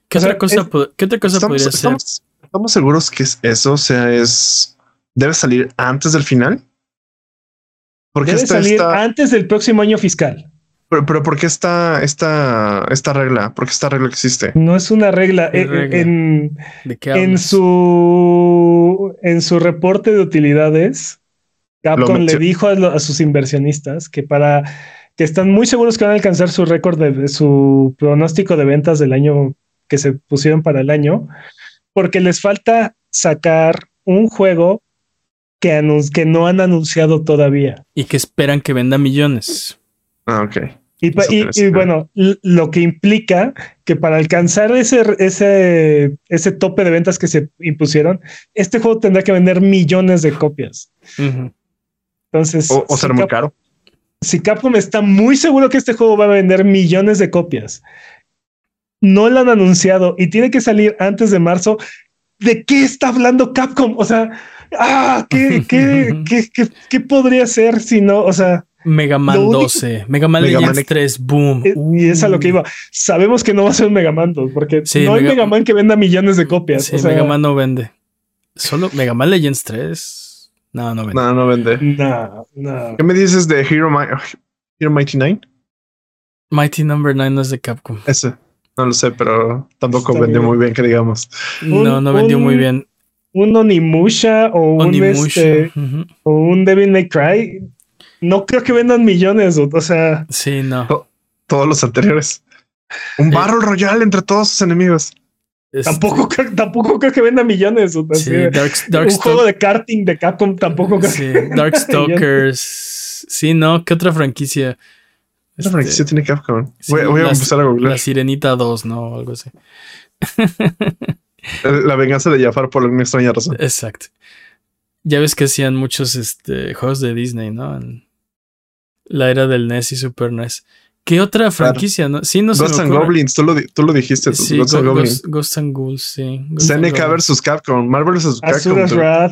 ¿Qué
O sea,
otra cosa,
es-
po- ¿qué otra cosa
Estamos,
podría ser?
estamos, estamos seguros que es eso, o sea, es. Debe salir antes del final. Porque
Debe salir
esta-
antes del próximo año fiscal.
pero, pero ¿por qué esta, esta, esta regla? ¿Por qué esta regla existe?
No es una regla.
¿Qué
Eh,
regla?
En,
¿De qué
en
hablas?
su en su reporte de utilidades, Capcom le dijo a, lo- a sus inversionistas que para que están muy seguros que van a alcanzar su récord de, de su pronóstico de ventas del año que se pusieron para el año, porque les falta sacar un juego que, anun- que no han anunciado todavía.
Y que esperan que venda millones.
Ah, ok.
Y, bueno, lo que implica que para alcanzar ese, ese, ese tope de ventas que se impusieron, este juego tendrá que vender millones de copias. Entonces,
O, o
si,
ser muy
Cap-
caro.
si Capcom está muy seguro que este juego va a vender millones de copias, no lo han anunciado y tiene que salir antes de marzo. ¿De qué está hablando Capcom? O sea, ah, ¿qué, qué, [laughs] qué, qué- qué podría ser si no? O sea,
Mega Man
único-
12, Mega Man
Mega
Legends
Man-
3, boom.
Eh, Y es a lo que
Uh.
iba. Sabemos que no va a ser un Mega Man 2, porque
Sí,
no hay
Mega-
Man que venda millones de copias.
Sí,
o sea,
Mega Man no vende. Solo Mega Man Legends 3. No, no vende.
No, no vende.
No, no.
¿Qué me dices de Hero, Mi- Hero Mighty Nine?
Mighty Number 9 no es de Capcom.
Ese. No lo sé, pero tampoco
Está
vendió
bien.
muy bien, que digamos.
No, no vendió
un-
muy bien.
Un Onimusha o un,
Onimusha.
este, o un Devil May Cry. No creo que vendan millones. O sea,
Sí, no.
Todos los anteriores. Un
Eh.
Battle Royale entre todos sus enemigos.
Este,
tampoco, creo- tampoco creo que venda millones.
Sí,
de-
Dark,
un
Dark
juego de karting de Capcom tampoco creo
Sí,
que
Darkstalkers. Sí, no, ¿qué otra franquicia?
Esa
Este,
franquicia tiene Capcom.
sí,
voy, voy a empezar a googlear.
La Sirenita 2, ¿no? Algo así. [laughs] [laughs]
La venganza de Jafar por alguna extraña razón.
Exacto. Ya ves que hacían muchos este, juegos de Disney, ¿no? En la era del NES y Super NES. ¿Qué otra franquicia? No? Sí, no
Ghost and. Goblins, tú lo, tú lo dijiste.
Sí,
Ghost and
Go-
Goblins.
Ghost, Ghost and Ghouls, sí. And Goblins.
versus Capcom. Marvel versus Capcom.
Asura's. Wrath.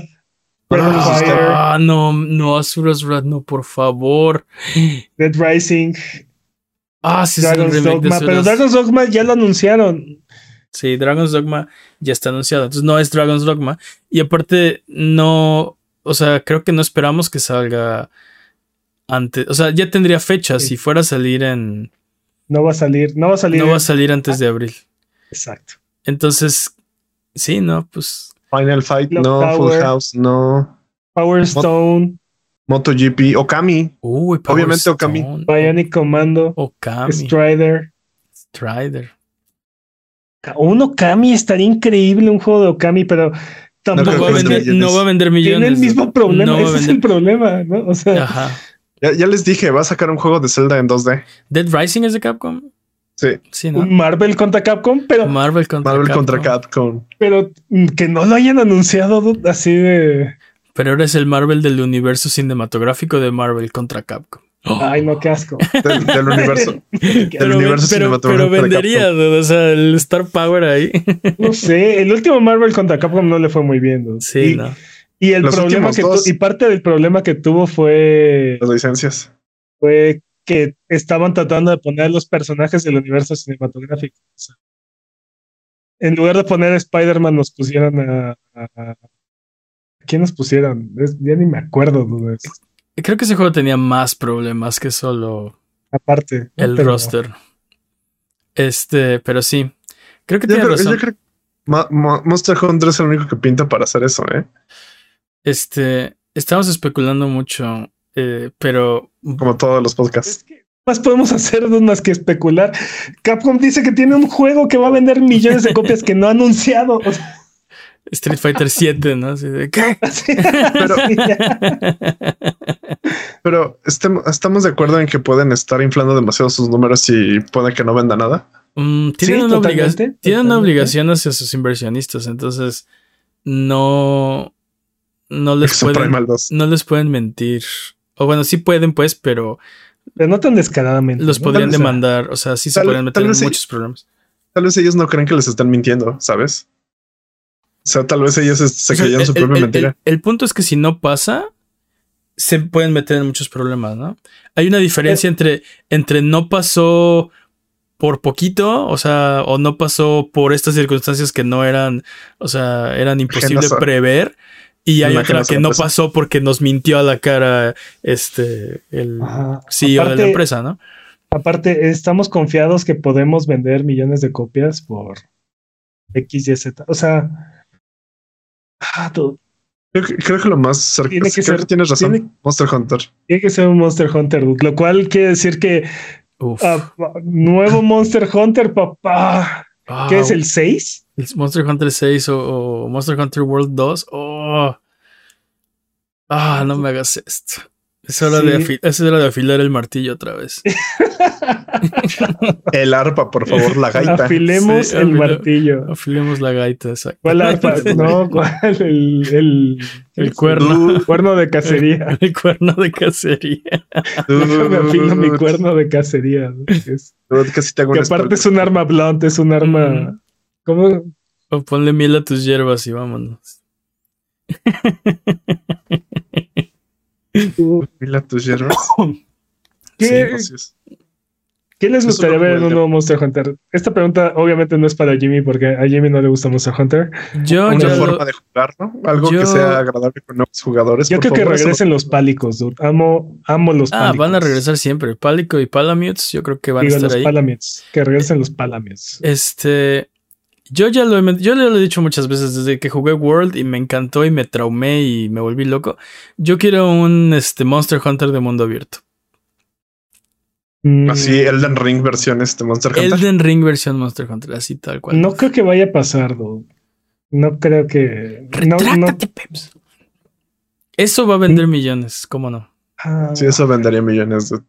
Ah,
Ah, no, no, Asuras Wrath, no, por favor.
Dead Rising,
Ah, sí,
Dragon's Dogma. Pero. Dragon's Dogma ya lo anunciaron.
Sí, Dragon's Dogma ya está anunciado. Entonces no es Dragon's Dogma. Y aparte, no. O sea, creo que no esperamos que salga antes. O sea, ya tendría fecha.
Sí.
Si fuera a salir en.
No va a salir, no va a salir.
No va a salir antes de abril.
Exacto.
Entonces, sí, no, pues.
Final Fight, no. Full. House, no.
Power Stone,
MotoGP, Okami.
Uy, Power
Obviamente Okami.
Bionic Commando,
Okami.
Strider.
Strider.
Un Okami estaría increíble, un juego de Okami, pero tampoco
va a
que
no va a vender millones.
tiene el mismo problema.
No
Ese es el problema, ¿no? O sea,
Ajá.
Ya, ya les dije, va a sacar un juego de Zelda en 2D.
Dead Rising es de Capcom.
Sí,
Sí, ¿no?
Marvel contra Capcom, pero,
Marvel contra
Marvel
Capcom.
contra Capcom.
pero mm, que no lo hayan anunciado así de.
Pero ahora es el Marvel del universo cinematográfico de Marvel contra Capcom.
Ay, no, qué asco. [laughs]
Del, del universo. [laughs]
Pero,
universo
pero, vendería, o sea, el Star Power ahí. [laughs]
No sé, el último Marvel contra Capcom no le fue muy bien. dude.
Sí,
y,
no.
y el
Los
problema que
dos.
y parte del problema que tuvo fue
Las licencias.
fue que estaban tratando de poner los personajes del universo cinematográfico. O sea, en lugar de poner a Spider-Man, nos pusieron a, a- a- ¿Quién nos pusieron? Es- ya ni me acuerdo. dude.
Creo que ese juego tenía más problemas que solo
Aparte.
el
Pero-
roster. Este, pero sí. Creo que
Ya,
tiene
pero
razón.
yo creo que Mo- Mo- Monster Hunter es el único que pinta para hacer eso, ¿eh?
Este, estamos especulando mucho, eh, pero
Como todos los
Es
podcasts.
que más podemos hacer más que especular. Capcom dice que tiene un juego que va a vender millones de copias que no ha anunciado.
Street Fighter 7, ¿no? Así de, ¿qué? [laughs]
pero, [laughs] pero estamos de acuerdo en que pueden estar inflando demasiado sus números y puede que no venda nada.
Mm, tienen, una, obligación, tienen una obligación hacia sus inversionistas, entonces no, no les pueden, no les pueden mentir. O bueno, sí pueden, pues, pero.
Pero no tan descaradamente.
Los podrían demandar. O sea, sí se pueden meter en muchos problemas.
Tal vez ellos no creen que les están mintiendo, ¿sabes? O sea, tal vez ellos se creyeron su propia mentira.
El, punto es que si no pasa, se pueden meter en muchos problemas, ¿no? Hay una diferencia entre, entre no pasó por poquito, o sea, o no pasó por estas circunstancias que no eran, o sea, eran [laughs] imposibles de prever. Y hay otra que no pasó porque nos mintió a la cara este el CEO de la empresa, ¿no?
Aparte, estamos confiados que podemos vender millones de copias por X, Y, Z. O sea,
ah, Creo que, lo más cercano. Tiene que ser, tienes razón. Monster Hunter.
Tiene que ser un Monster Hunter, lo cual quiere decir que Ah, nuevo Monster Hunter, papá. ¿Qué es el 6?
El Monster Hunter 6 o, Monster Hunter World 2. Oh. Ah, no me hagas esto. Es hora, de es hora de afilar el martillo otra vez. [laughs]
el arpa, por favor, la gaita.
Afilemos el martillo.
Afilemos la gaita, exacto.
¿Cuál [laughs] arpa? No, ¿cuál? El, el,
el cuerno.
El cuerno de cacería. [laughs]
El, cuerno de cacería.
me afilo mi cuerno de cacería. Es, que aparte es un arma blunt, es un arma. Mm. ¿Cómo?
O ponle miel a tus hierbas y vámonos.
Mila tus hierbas.
¿Qué, ¿Qué les gustaría ver en un nuevo Monster Hunter? Esta pregunta obviamente no es para Jimmy porque a Jimmy no le gusta Monster Hunter.
Yo, Una forma de jugar, ¿no? Algo que sea agradable con nuevos jugadores.
Yo creo que regresen los pálicos, dude. Amo, amo los
ah, van a regresar siempre. Pálico y Palamutes, yo creo que van a estar
los
ahí.
Palamutes, que regresen los Palamutes.
Este, yo ya lo he, yo le he dicho muchas veces desde que jugué World y me encantó y me traumé y me volví loco. Yo quiero un este, Monster Hunter de mundo abierto.
Mm. Así, Elden Ring versión este Monster Hunter.
Elden Ring versión Monster Hunter, así tal cual.
No creo que vaya a pasar, No creo que.
Retráctate, Peps. Eso va a vender millones, ¿cómo no?
Ah. Sí, eso vendería millones. De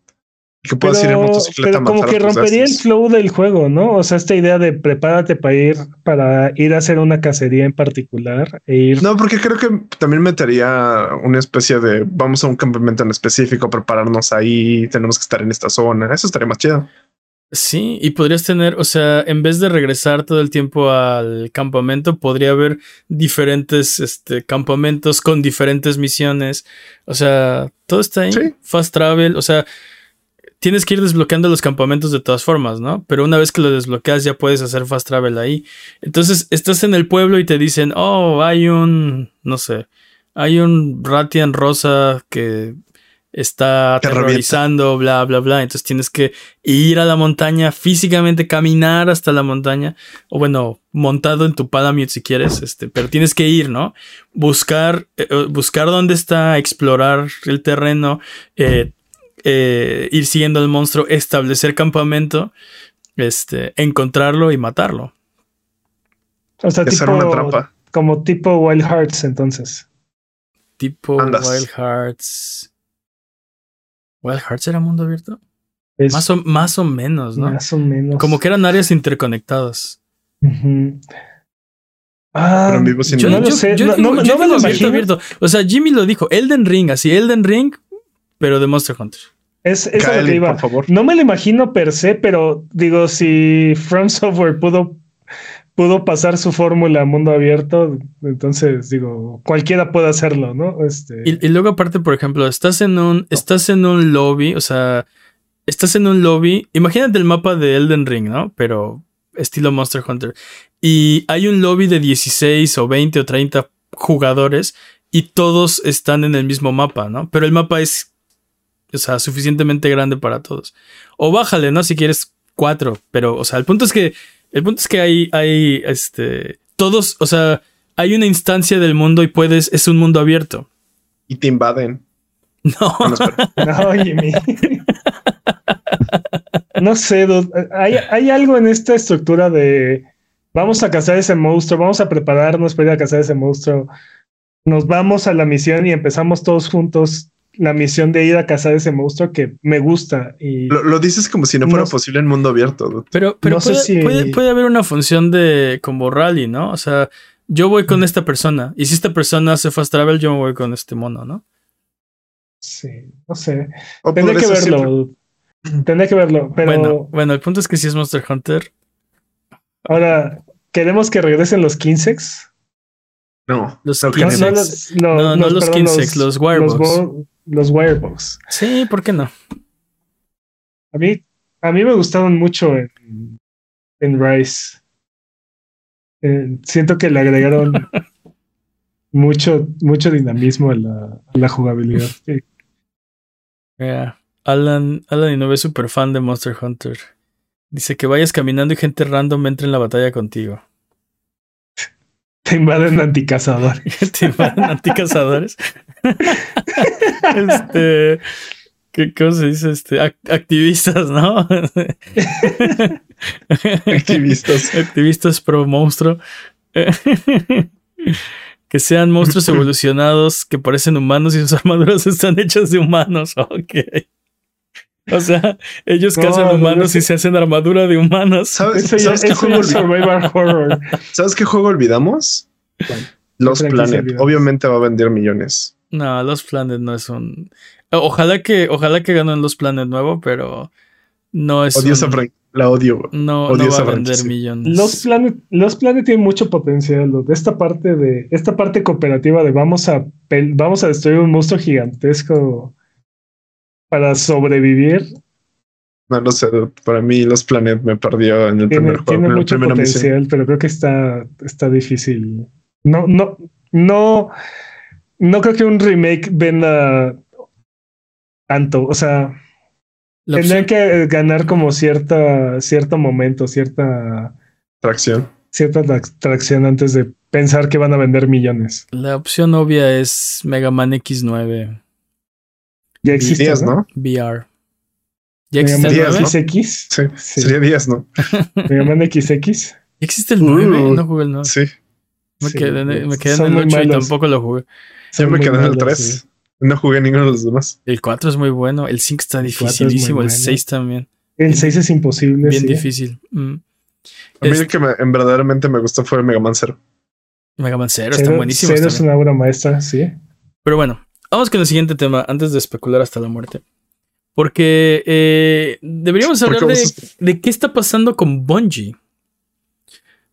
que puedas ir en motocicleta
pero como que rompería el flow del juego, ¿no? O sea, esta idea de prepárate para ir para ir a hacer una cacería en particular e ir.
No, porque creo que también metería una especie de vamos a un campamento en específico, prepararnos ahí, tenemos que estar en esta zona. Eso estaría más chido.
Sí, y podrías tener, o sea, en vez de regresar todo el tiempo al campamento, podría haber diferentes este, campamentos con diferentes misiones. O sea, todo está ahí. Fast travel, o sea, tienes que ir desbloqueando los campamentos de todas formas, ¿no? Pero una vez que lo desbloqueas ya puedes hacer fast travel ahí. Entonces estás en el pueblo y te dicen, oh, hay un, no sé, hay un Ratian rosa que está aterrorizando, bla, bla, bla. Entonces tienes que ir a la montaña, físicamente caminar hasta la montaña, o bueno, montado en tu Palamute si quieres, este, pero tienes que ir, ¿no? Buscar, eh, eh, buscar dónde está, explorar el terreno, eh, eh, ir siguiendo al monstruo, establecer campamento, este, encontrarlo y matarlo.
O sea, tipo, como tipo Wild Hearts, entonces.
Tipo Wild Hearts. ¿Wild Hearts era mundo abierto? más, o, más o menos, ¿no?
Más o menos.
Como que eran áreas interconectadas.
Ah, pero vivo sin yo, no lo sé. no, me lo imagino. Abierto.
O sea, Jimmy lo dijo. Elden Ring, así, Elden Ring, pero de Monster Hunter.
Es, eso lo que iba. Por favor. No me lo imagino per se, pero digo, si From Software pudo, pudo pasar su fórmula a mundo abierto, entonces digo, cualquiera puede hacerlo, ¿no? Este...
Y, luego, aparte, por ejemplo, estás en un, estás en un lobby, o sea, estás en un lobby. Imagínate el mapa de Elden Ring, ¿no? Pero estilo Monster Hunter. Y hay un lobby de 16 o 20 o 30 jugadores y todos están en el mismo mapa, ¿no? Pero el mapa es o sea, suficientemente grande para todos. O bájale, ¿no? Si quieres cuatro, pero, o sea, el punto es que, el punto es que hay, hay, este, todos, o sea, hay una instancia del mundo y puedes, es un mundo abierto.
Y te invaden.
No. [laughs]
No, Jimmy. no sé, hay, hay algo en esta estructura de vamos a cazar ese monstruo, vamos a prepararnos para ir a cazar ese monstruo. Nos vamos a la misión y empezamos todos juntos la misión de ir a cazar ese monstruo que me gusta. Y
lo, dices como si no fuera posible en mundo abierto.
Pero, pero no puede, sé si... puede, haber una función de como rally, ¿no? O sea, yo voy con esta persona y si esta persona hace fast travel, yo me voy con este mono, ¿no?
Sí, no sé. Tendré que verlo. Tendré que verlo, pero...
Bueno, bueno, el punto es que si es Monster Hunter...
Ahora, ¿queremos que regresen los Kinsex?
No,
los Kinsex. No, no, los, Kinsex, los, Wirebox
los Wirebox.
Sí, ¿por qué no?
A mí, a mí me gustaron mucho en, en Rise. Eh, siento que le agregaron [laughs] mucho, mucho dinamismo a la, la jugabilidad.
Alan, Alan no es súper fan de Monster Hunter. Dice que vayas caminando y gente random entre en la batalla contigo.
Te invaden anticazadores. [laughs]
Te invaden anticazadores. [laughs] este. ¿qué, ¿Cómo se dice? Este, activistas, ¿no? [laughs]
activistas.
Activistas pro monstruo. que sean monstruos evolucionados que parecen humanos y sus armaduras están hechas de humanos. Ok. [laughs] O sea, ellos cazan humanos y se hacen armadura de humanos.
¿Sabes, qué [laughs] juego ¿Sabes qué juego olvidamos? Los Planet. Obviamente va a vender millones.
No, los Planet no es un. Ojalá que, ojalá que ganen los Planet nuevo, pero no es.
Odio esa la odio.
No, no va a vender millones.
Los Planet, los Planet tienen mucho potencial. De esta parte de, esta parte cooperativa de vamos a vamos a destruir un monstruo gigantesco para sobrevivir.
No lo sé, para mí los Planet me perdió en el primer juego.
Tiene mucho potencial, pero creo que está, está difícil. No, no, no no creo que un remake venda tanto. O sea, tendrían que ganar como cierta, cierto momento, cierta
tracción.
Cierta tracción antes de pensar que van a vender millones.
La opción obvia es Mega Man X9.
Ya existe,
¿no?
VR. [laughs]
¿Ya existe el XX?
Sí, sería 10, ¿no?
Mega Man XX.
¿Existe el 9? no jugué el 9.
Sí.
Me, quedé, en el 8 y tampoco lo jugué.
Yo me quedé en el 3. No jugué ninguno de los demás.
El 4 es muy bueno. El 5 está dificilísimo. El 6 también.
El 6 es imposible.
Bien difícil. Mm.
A mí el que me, en verdaderamente me gustó fue Mega Man 0.
Mega Man 0, está buenísimo.
0 es una obra maestra, sí.
Pero bueno, vamos con el siguiente tema antes de especular hasta la muerte. Porque eh, deberíamos hablar de, de, qué está pasando con Bungie.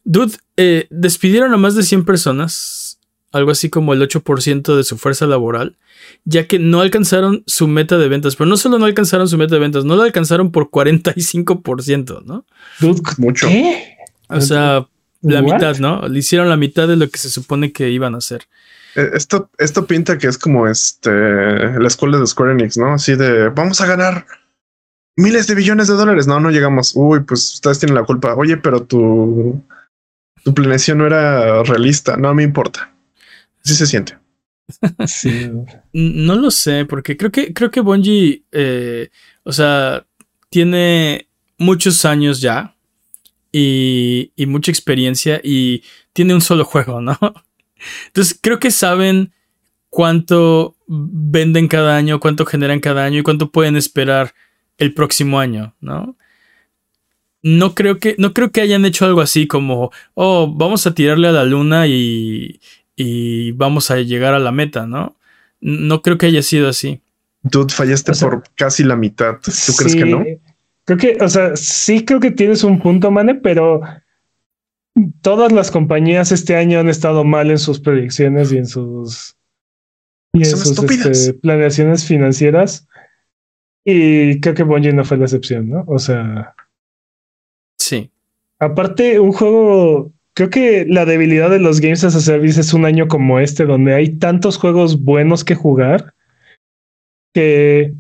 Dude, eh, despidieron a más de 100 personas algo así como el 8% de su fuerza laboral, ya que no alcanzaron su meta de ventas. Pero no solo no alcanzaron su meta de ventas, no la alcanzaron por 45%, ¿no?
Mucho.
O sea, la mitad, ¿no? Le hicieron la mitad de lo que se supone que iban a hacer.
Eh, esto, esto pinta que es como este la escuela de Square Enix, ¿no? Así de vamos a ganar miles de billones de dólares. No, no llegamos. Uy, pues ustedes tienen la culpa. Oye, pero tu, tu planeación no era realista. No me importa. Sí se siente. [laughs]
Sí.
no lo sé, porque creo que, creo que Bungie, eh, o sea, tiene muchos años ya y, y mucha experiencia y tiene un solo juego, ¿no? Entonces creo que saben cuánto venden cada año, cuánto generan cada año y cuánto pueden esperar el próximo año, ¿no? No creo que, no creo que hayan hecho algo así como, oh, vamos a tirarle a la luna y, y vamos a llegar a la meta, ¿no? No creo que haya sido así.
Dude, fallaste por casi la mitad. ¿Tú crees que no?
Creo que, o sea, sí creo que tienes un punto, Mane, pero todas las compañías este año han estado mal en sus predicciones y en sus, y en sus este, planeaciones financieras. Y creo que Bungie no fue la excepción, ¿no? O sea.
Sí.
Aparte, un juego creo que la debilidad de los Games as a Service es un año como este, donde hay tantos juegos buenos que jugar que.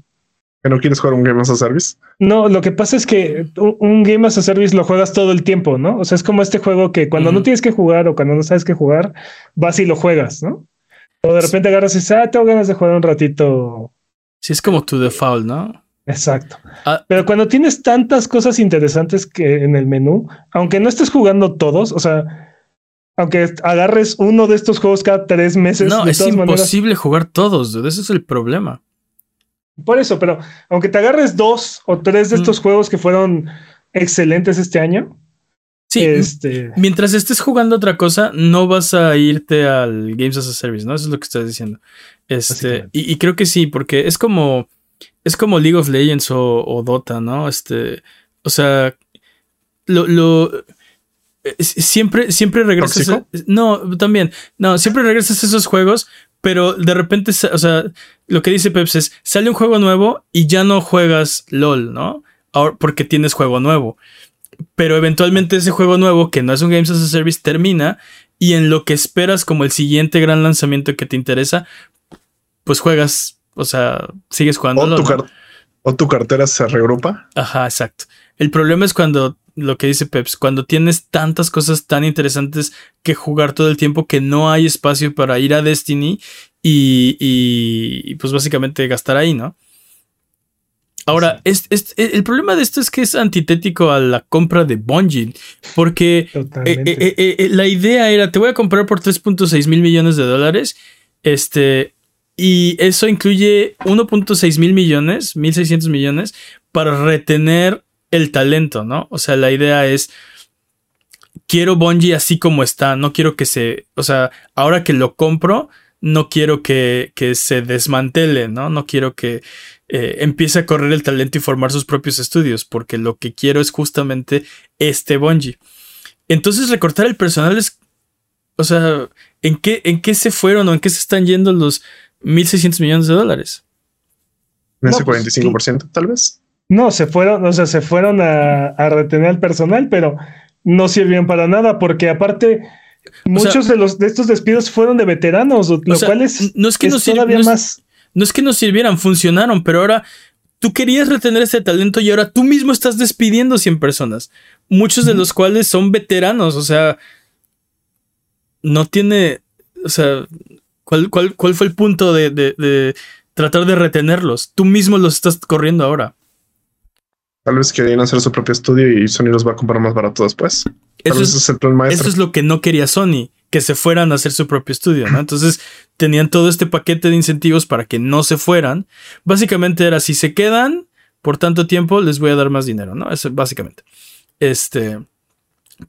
¿Que no quieres jugar un Game as a Service?
No, lo que pasa es que un Game as a Service lo juegas todo el tiempo, ¿no? O sea, es como este juego que cuando no tienes que jugar o cuando no sabes qué jugar, vas y lo juegas, ¿no? O de repente agarras y dices, ah, tengo ganas de jugar un ratito.
Sí, es como tu default, ¿no?
Exacto.
Ah.
Pero cuando tienes tantas cosas interesantes que en el menú, aunque no estés jugando todos, o sea, aunque agarres uno de estos juegos cada tres meses,
No,
de
es
todas maneras-
imposible jugar todos, dude, ese es el problema.
Por eso, pero aunque te agarres dos o tres de
Mm.
estos juegos que fueron excelentes este año,
Sí,
este,
mientras estés jugando otra cosa, no vas a irte al Games as a Service, ¿no? Eso es lo que estás diciendo. Este, y, y creo que sí, porque es como. Es como League of Legends o, o Dota, ¿no? Este. O sea. Lo. lo siempre, siempre regresas. no, también. No, siempre regresas a esos juegos. Pero de repente, o sea, lo que dice Peps es, sale un juego nuevo y ya no juegas LOL, ¿no? Ahora, porque tienes juego nuevo. Pero eventualmente ese juego nuevo, que no es un Games as a Service, termina y en lo que esperas como el siguiente gran lanzamiento que te interesa, pues juegas, o sea, sigues jugando.
O
LOL,
tu, o tu cartera se regrupa.
Ajá, exacto. El problema es cuando, lo que dice Peps, cuando tienes tantas cosas tan interesantes que jugar todo el tiempo que no hay espacio para ir a Destiny y, pues básicamente gastar ahí, ¿no? Ahora, es- es- el problema de esto es que es antitético a la compra de Bungie, porque eh, eh, eh, la idea era, te voy a comprar por 3.6 mil millones de dólares, este, y eso incluye 1.6 mil millones, 1.600 millones, para retener el talento, ¿no? O sea, la idea es, quiero Bungie así como está, no quiero que se, o sea, ahora que lo compro, no quiero que, que se desmantele, ¿no? No quiero que eh, empiece a correr el talento y formar sus propios estudios, porque lo que quiero es justamente este Bungie. Entonces recortar el personal es, o sea, ¿en qué, en qué se fueron o en qué se están yendo los 1.600 millones de dólares?
En
No,
ese
pues,
45%, tal vez.
No, se fueron, o sea, se fueron a, a retener al personal, pero no sirvieron para nada, porque aparte, muchos de los de estos despidos fueron de veteranos, lo
O sea,
cual es,
no es que
es todavía
no es-
más.
No es que no sirvieran, funcionaron, pero ahora tú querías retener este talento y ahora tú mismo estás despidiendo 100 personas, muchos de los cuales son veteranos, o sea, no tiene, o sea, ¿cuál, cuál, cuál fue el punto de, de- de tratar de retenerlos? Tú mismo los estás corriendo ahora.
Tal vez querían hacer su propio estudio y Sony los va a comprar más barato después.
Eso es,
ese es el plan maestro.
Eso es lo que no quería Sony, que se fueran a hacer su propio estudio, ¿no? Entonces tenían todo este paquete de incentivos para que no se fueran. Básicamente era, si se quedan por tanto tiempo, les voy a dar más dinero, ¿no? Eso básicamente. Este,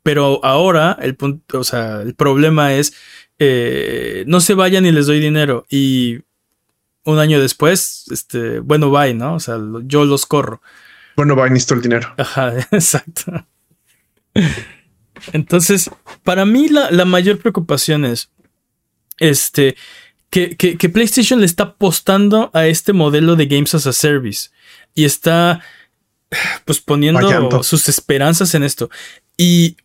pero ahora el punto, o sea, el problema es, eh, no se vayan y les doy dinero y un año después, este, bueno, bye, ¿no? O sea, lo- yo los corro.
Bueno, va, necesito el dinero.
Ajá, [laughs] exacto. Entonces, para mí la, la mayor preocupación es este, que, que- que PlayStation le está apostando a este modelo de Games as a Service y está pues poniendo sus esperanzas en esto. Y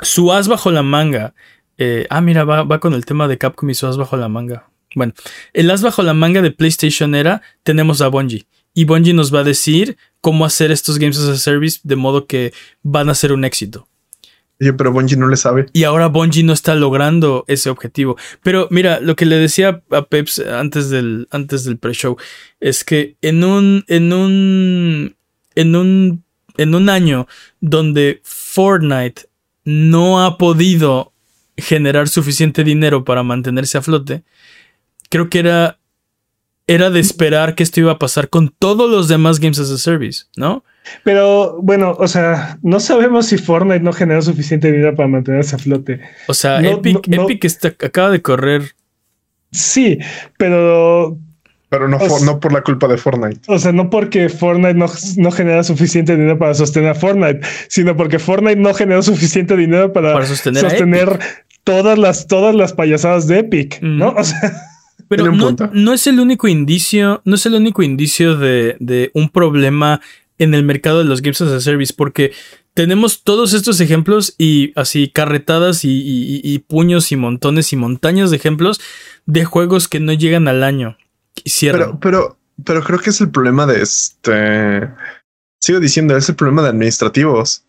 su as bajo la manga. eh, ah, mira, va, va con el tema de Capcom y su as bajo la manga. Bueno, el as bajo la manga de PlayStation era, tenemos a Bungie. Y Bungie nos va a decir cómo hacer estos Games as a Service de modo que van a ser un éxito.
Pero Bungie no le sabe.
Y ahora Bungie no está logrando ese objetivo. Pero mira, lo que le decía a Peps antes del, antes del pre-show es que en un, en un, en un, en un año donde Fortnite no ha podido generar suficiente dinero para mantenerse a flote, creo que era, era de esperar que esto iba a pasar con todos los demás Games as a Service, ¿no?
Pero bueno, o sea, no sabemos si Fortnite no generó suficiente dinero para mantenerse a flote.
O sea,
No,
Epic,
no, no.
Epic está, acaba de correr
Sí, pero,
Pero no,
sea-
no por la culpa de Fortnite.
o sea, no porque Fortnite no, no genera suficiente dinero para sostener a Fortnite, sino porque Fortnite no generó suficiente dinero para,
para sostener,
sostener todas las, todas las payasadas de Epic,
Mm.
¿no? O sea, [laughs]
Pero no, no es el único indicio, no es el único indicio de, de un problema en el mercado de los Games as a Service, porque tenemos todos estos ejemplos y así carretadas y, y- y puños y montones y montañas de ejemplos de juegos que no llegan al año y cierran.
Pero, pero, pero creo que es el problema de este. Sigo diciendo, es el problema de administrativos.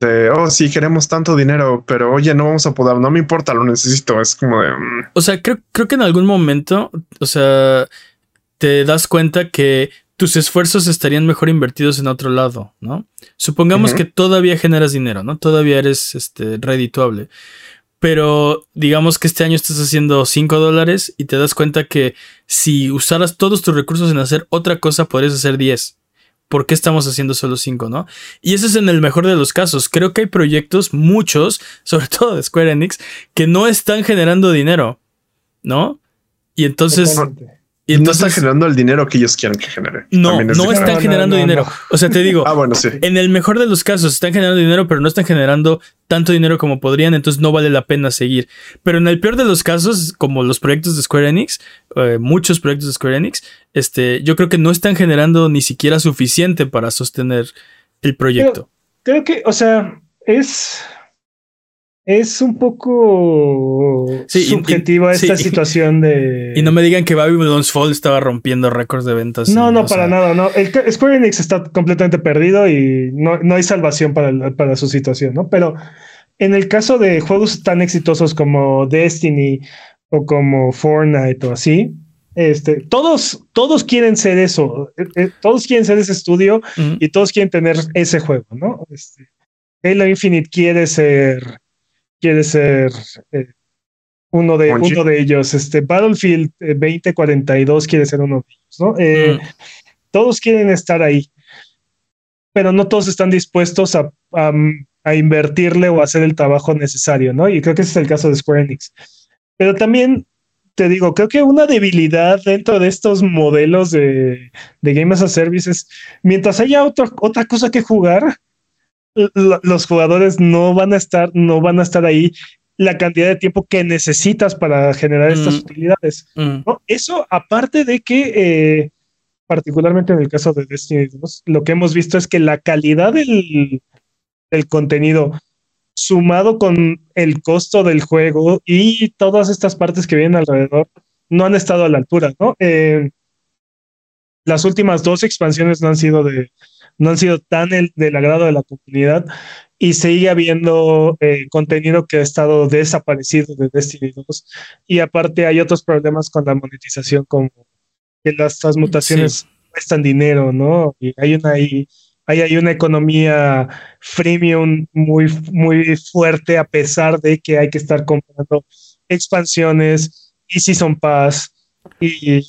De, oh, sí, queremos tanto dinero, pero oye, no vamos a poder, no me importa, lo necesito. Es como de. mm,
O sea, creo, creo que en algún momento, o sea, te das cuenta que tus esfuerzos estarían mejor invertidos en otro lado, ¿no? Supongamos que todavía generas dinero, ¿no? Todavía eres este, redituable. Pero digamos que este año estás haciendo 5 dólares y te das cuenta que si usaras todos tus recursos en hacer otra cosa, podrías hacer 10. ¿Por qué estamos haciendo solo 5, no? Y ese es en el mejor de los casos. Creo que hay proyectos, muchos, [laughs] sobre todo de Square Enix, que no están generando dinero, ¿no? Y entonces, Y
no están generando el dinero que ellos quieren que genere.
no,
es
no están
no,
generando
no,
dinero.
no.
O sea, te digo, [laughs]
Ah, bueno, sí.
en el mejor de los casos están generando dinero, pero no están generando tanto dinero como podrían, entonces no vale la pena seguir. Pero en el peor de los casos, como los proyectos de Square Enix, eh, muchos proyectos de Square Enix, este, yo creo que no están generando ni siquiera suficiente para sostener el proyecto.
Creo que, o sea, es. Es un poco
Sí, y-
subjetiva
sí,
esta situación de.
Y no me digan que Babylon's Fall estaba rompiendo récords de ventas.
No, no, para
sea,
nada, no. El Square Enix está completamente perdido y no, no hay salvación para, el- para su situación, ¿no? Pero en el caso de juegos tan exitosos como Destiny o como Fortnite o así, este, todos, todos quieren ser eso, eh, eh, todos quieren ser ese estudio y todos quieren tener ese juego, ¿no? Este, Halo Infinite quiere ser, quiere ser eh, uno, de, uno de ellos. Este, Battlefield eh, 2042 quiere ser uno de ellos, ¿no? Eh,
Mm.
Todos quieren estar ahí, pero no todos están dispuestos a, a, a invertirle o a hacer el trabajo necesario, ¿no? Y creo que ese es el caso de Square Enix. Pero también te digo, creo que una debilidad dentro de estos modelos de, de Game as a Service es, mientras haya otra otra cosa que jugar, los jugadores no van a estar, no van a estar ahí la cantidad de tiempo que necesitas para generar estas
Mm.
utilidades.
Mm.
¿no? Eso, aparte de que, eh, particularmente en el caso de Destiny 2, lo que hemos visto es que la calidad del, del contenido, sumado con el costo del juego y todas estas partes que vienen alrededor, no han estado a la altura, ¿no? Eh, las últimas dos expansiones no han sido de, no han sido tan el- del agrado de la comunidad y sigue habiendo eh, contenido que ha estado desaparecido de Destiny 2 y aparte hay otros problemas con la monetización como que las transmutaciones cuestan dinero, ¿no? Y hay una ahí hay, hay una economía freemium muy, muy fuerte a pesar de que hay que estar comprando expansiones y Season Pass y, y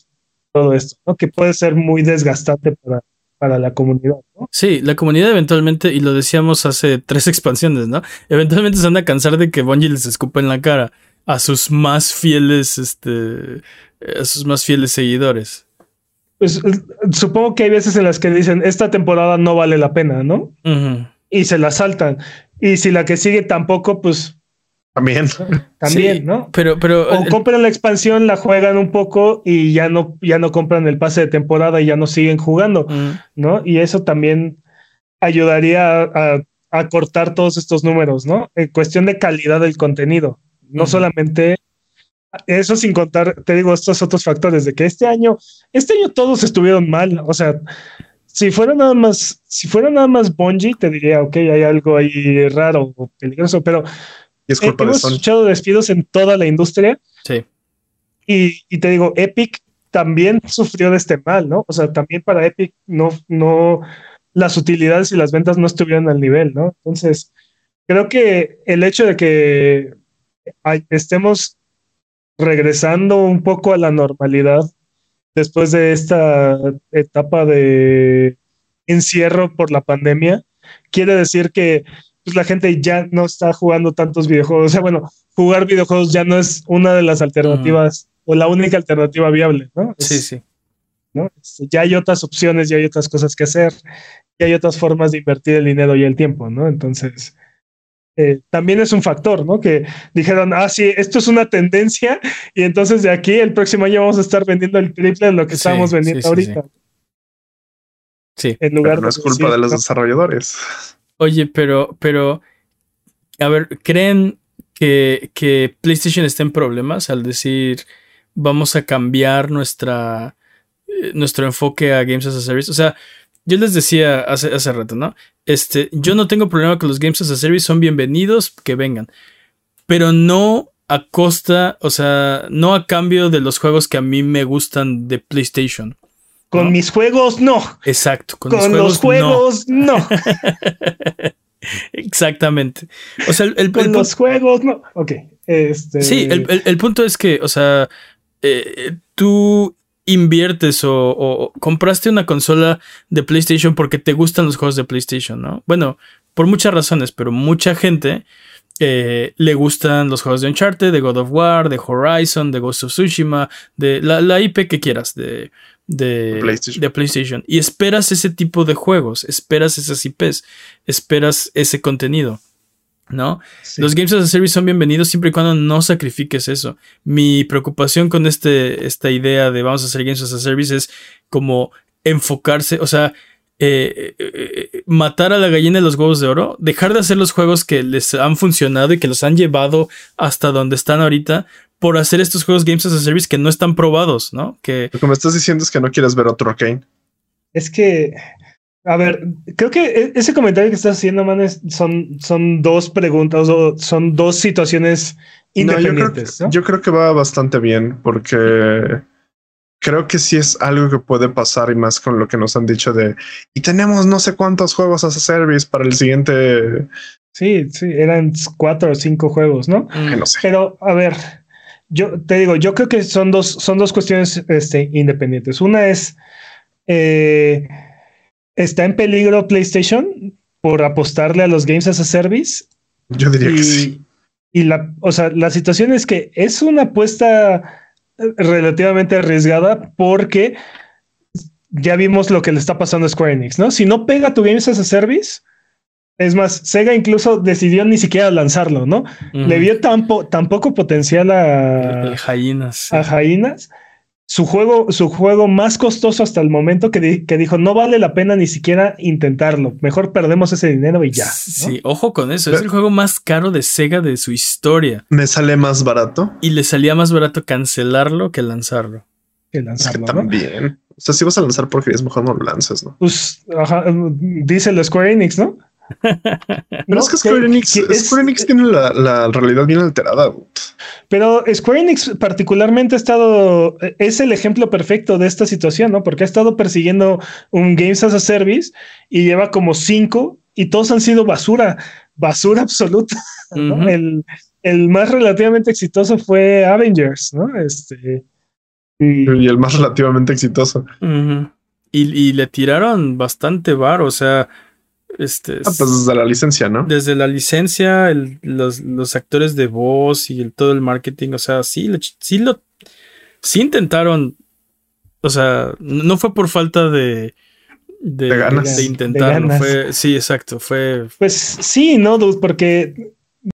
todo esto, ¿no? Que puede ser muy desgastante para, para la comunidad, ¿no?
Sí, la comunidad eventualmente, y lo decíamos hace tres [laughs] expansiones, ¿no? Eventualmente se van a cansar de que Bungie les escupa en la cara a sus más fieles, este, a sus más fieles seguidores.
Pues eh, supongo que hay veces en las que dicen, esta temporada no vale la pena, ¿no? Y se la saltan. Y si la que sigue tampoco, pues
También.
también,
Sí,
¿no?
Pero, pero,
O compran la expansión, la juegan un poco y ya no, ya no compran el pase de temporada y ya no siguen jugando,
Mm,
¿no? Y eso también ayudaría a, a- a cortar todos estos números, ¿no? En cuestión de calidad del contenido. No solamente eso sin contar, te digo, estos otros factores de que este año, este año todos estuvieron mal. O sea, si fuera nada más, si fuera nada más Bungie, te diría, ok, hay algo ahí raro o peligroso, pero
Y es
eh,
de
hemos
Sony.
escuchado despidos en toda la industria.
sí.
Y, y te digo, Epic también sufrió de este mal, ¿no? O sea, también para Epic no, no, las utilidades y las ventas no estuvieron al nivel, ¿no? Entonces, creo que el hecho de que hay- estemos regresando un poco a la normalidad después de esta etapa de encierro por la pandemia, quiere decir que pues, la gente ya no está jugando tantos videojuegos. O sea, bueno, jugar videojuegos ya no es una de las alternativas o la única alternativa viable, ¿no? Es-
Sí, sí.
¿no? Ya hay otras opciones, ya hay otras cosas que hacer, ya hay otras formas de invertir el dinero y el tiempo, ¿no? Entonces, eh, también es un factor, ¿no? Que dijeron, ah, sí, esto es una tendencia y entonces de aquí el próximo año vamos a estar vendiendo el triple de lo que
Sí,
estamos vendiendo
sí, sí,
ahorita.
Sí.
En lugar
Pero no es culpa
decir,
de los
no,
desarrolladores.
Oye, pero, pero, a ver, ¿creen que, que PlayStation está en problemas al decir vamos a cambiar nuestra, eh, nuestro enfoque a Games as a Service? O sea, yo les decía hace, hace rato, ¿no? Este, yo no tengo problema con los Games as a Service, son bienvenidos, que vengan. Pero no a costa, o sea, no a cambio de los juegos que a mí me gustan de PlayStation.
Con mis juegos, no.
Exacto.
Con, los juegos, no. [laughs]
Exactamente. O sea, el,
con los juegos, no. Ok. Este...
Sí, el, punto es que, o sea, eh, tú inviertes o, compraste una consola de PlayStation porque te gustan los juegos de PlayStation, ¿no? Bueno, por muchas razones, pero mucha gente eh, le gustan los juegos de Uncharted, de God of War, de Horizon, de Ghost of Tsushima, de la, IP que quieras, de, de, PlayStation. Y esperas ese tipo de juegos, esperas esas IPs, esperas ese contenido. ¿No? Los Games as a Service son bienvenidos siempre y cuando no sacrifiques eso. Mi preocupación con este, esta idea de vamos a hacer Games as a Service es como enfocarse, o sea, eh, eh, eh, matar a la gallina de los huevos de oro, dejar de hacer los juegos que les han funcionado y que los han llevado hasta donde están ahorita por hacer estos juegos Games as a Service que no están probados, ¿no? Que
lo que me estás diciendo es que no quieres ver otro Arcane.
Es que, a ver, creo que e-, ese comentario que estás haciendo, man, son, son dos preguntas o son dos situaciones independientes.
yo creo que va bastante bien porque creo que sí es algo que puede pasar y más con lo que nos han dicho de y tenemos no sé cuántos juegos as a service para el siguiente.
Sí, sí, eran cuatro o cinco juegos, ¿no?
Que no sé.
Pero a ver, yo te digo, yo creo que son dos, son dos cuestiones este, independientes. Una es eh, está en peligro PlayStation por apostarle a los games as a service.
Yo diría que sí.
Y la, o sea, la situación es que es una apuesta relativamente arriesgada porque ya vimos lo que le está pasando a Square Enix, ¿no? Si no pega tu Games as a Service, es más, Sega incluso decidió ni siquiera lanzarlo, ¿no? Le vio tan, poco potencial a,
Jainas,
a Jainas su juego, su juego más costoso hasta el momento que, que, dijo no vale la pena ni siquiera intentarlo. Mejor perdemos ese dinero y ya.
Sí, ojo con eso. es el juego más caro de Sega de su historia.
Me sale más barato.
Y le salía más barato cancelarlo que lanzarlo.
Que lanzarlo.
también. O sea, si vas a lanzar porque es mejor no lo lances, ¿no?
Pues dice el Square Enix, ¿no?
No, es que Square Enix, tiene la, realidad bien alterada.
Pero Square Enix particularmente ha estado, es el ejemplo perfecto de esta situación, ¿no? Porque ha estado persiguiendo un Games as a Service y lleva como cinco y todos han sido basura, basura [laughs] absoluta. el, más relativamente exitoso fue Avengers, ¿no? Este.
Y, el más relativamente exitoso.
y, y, le tiraron bastante bar, o sea, este,
ah, pues desde la licencia, ¿no?
Desde la licencia, los, actores de voz y el, todo el marketing, o sea, sí, sí lo, sí intentaron, o sea, no fue por falta de,
de, ganas.
de intentarlo, fue, sí, exacto, fue.
Pues sí, no, porque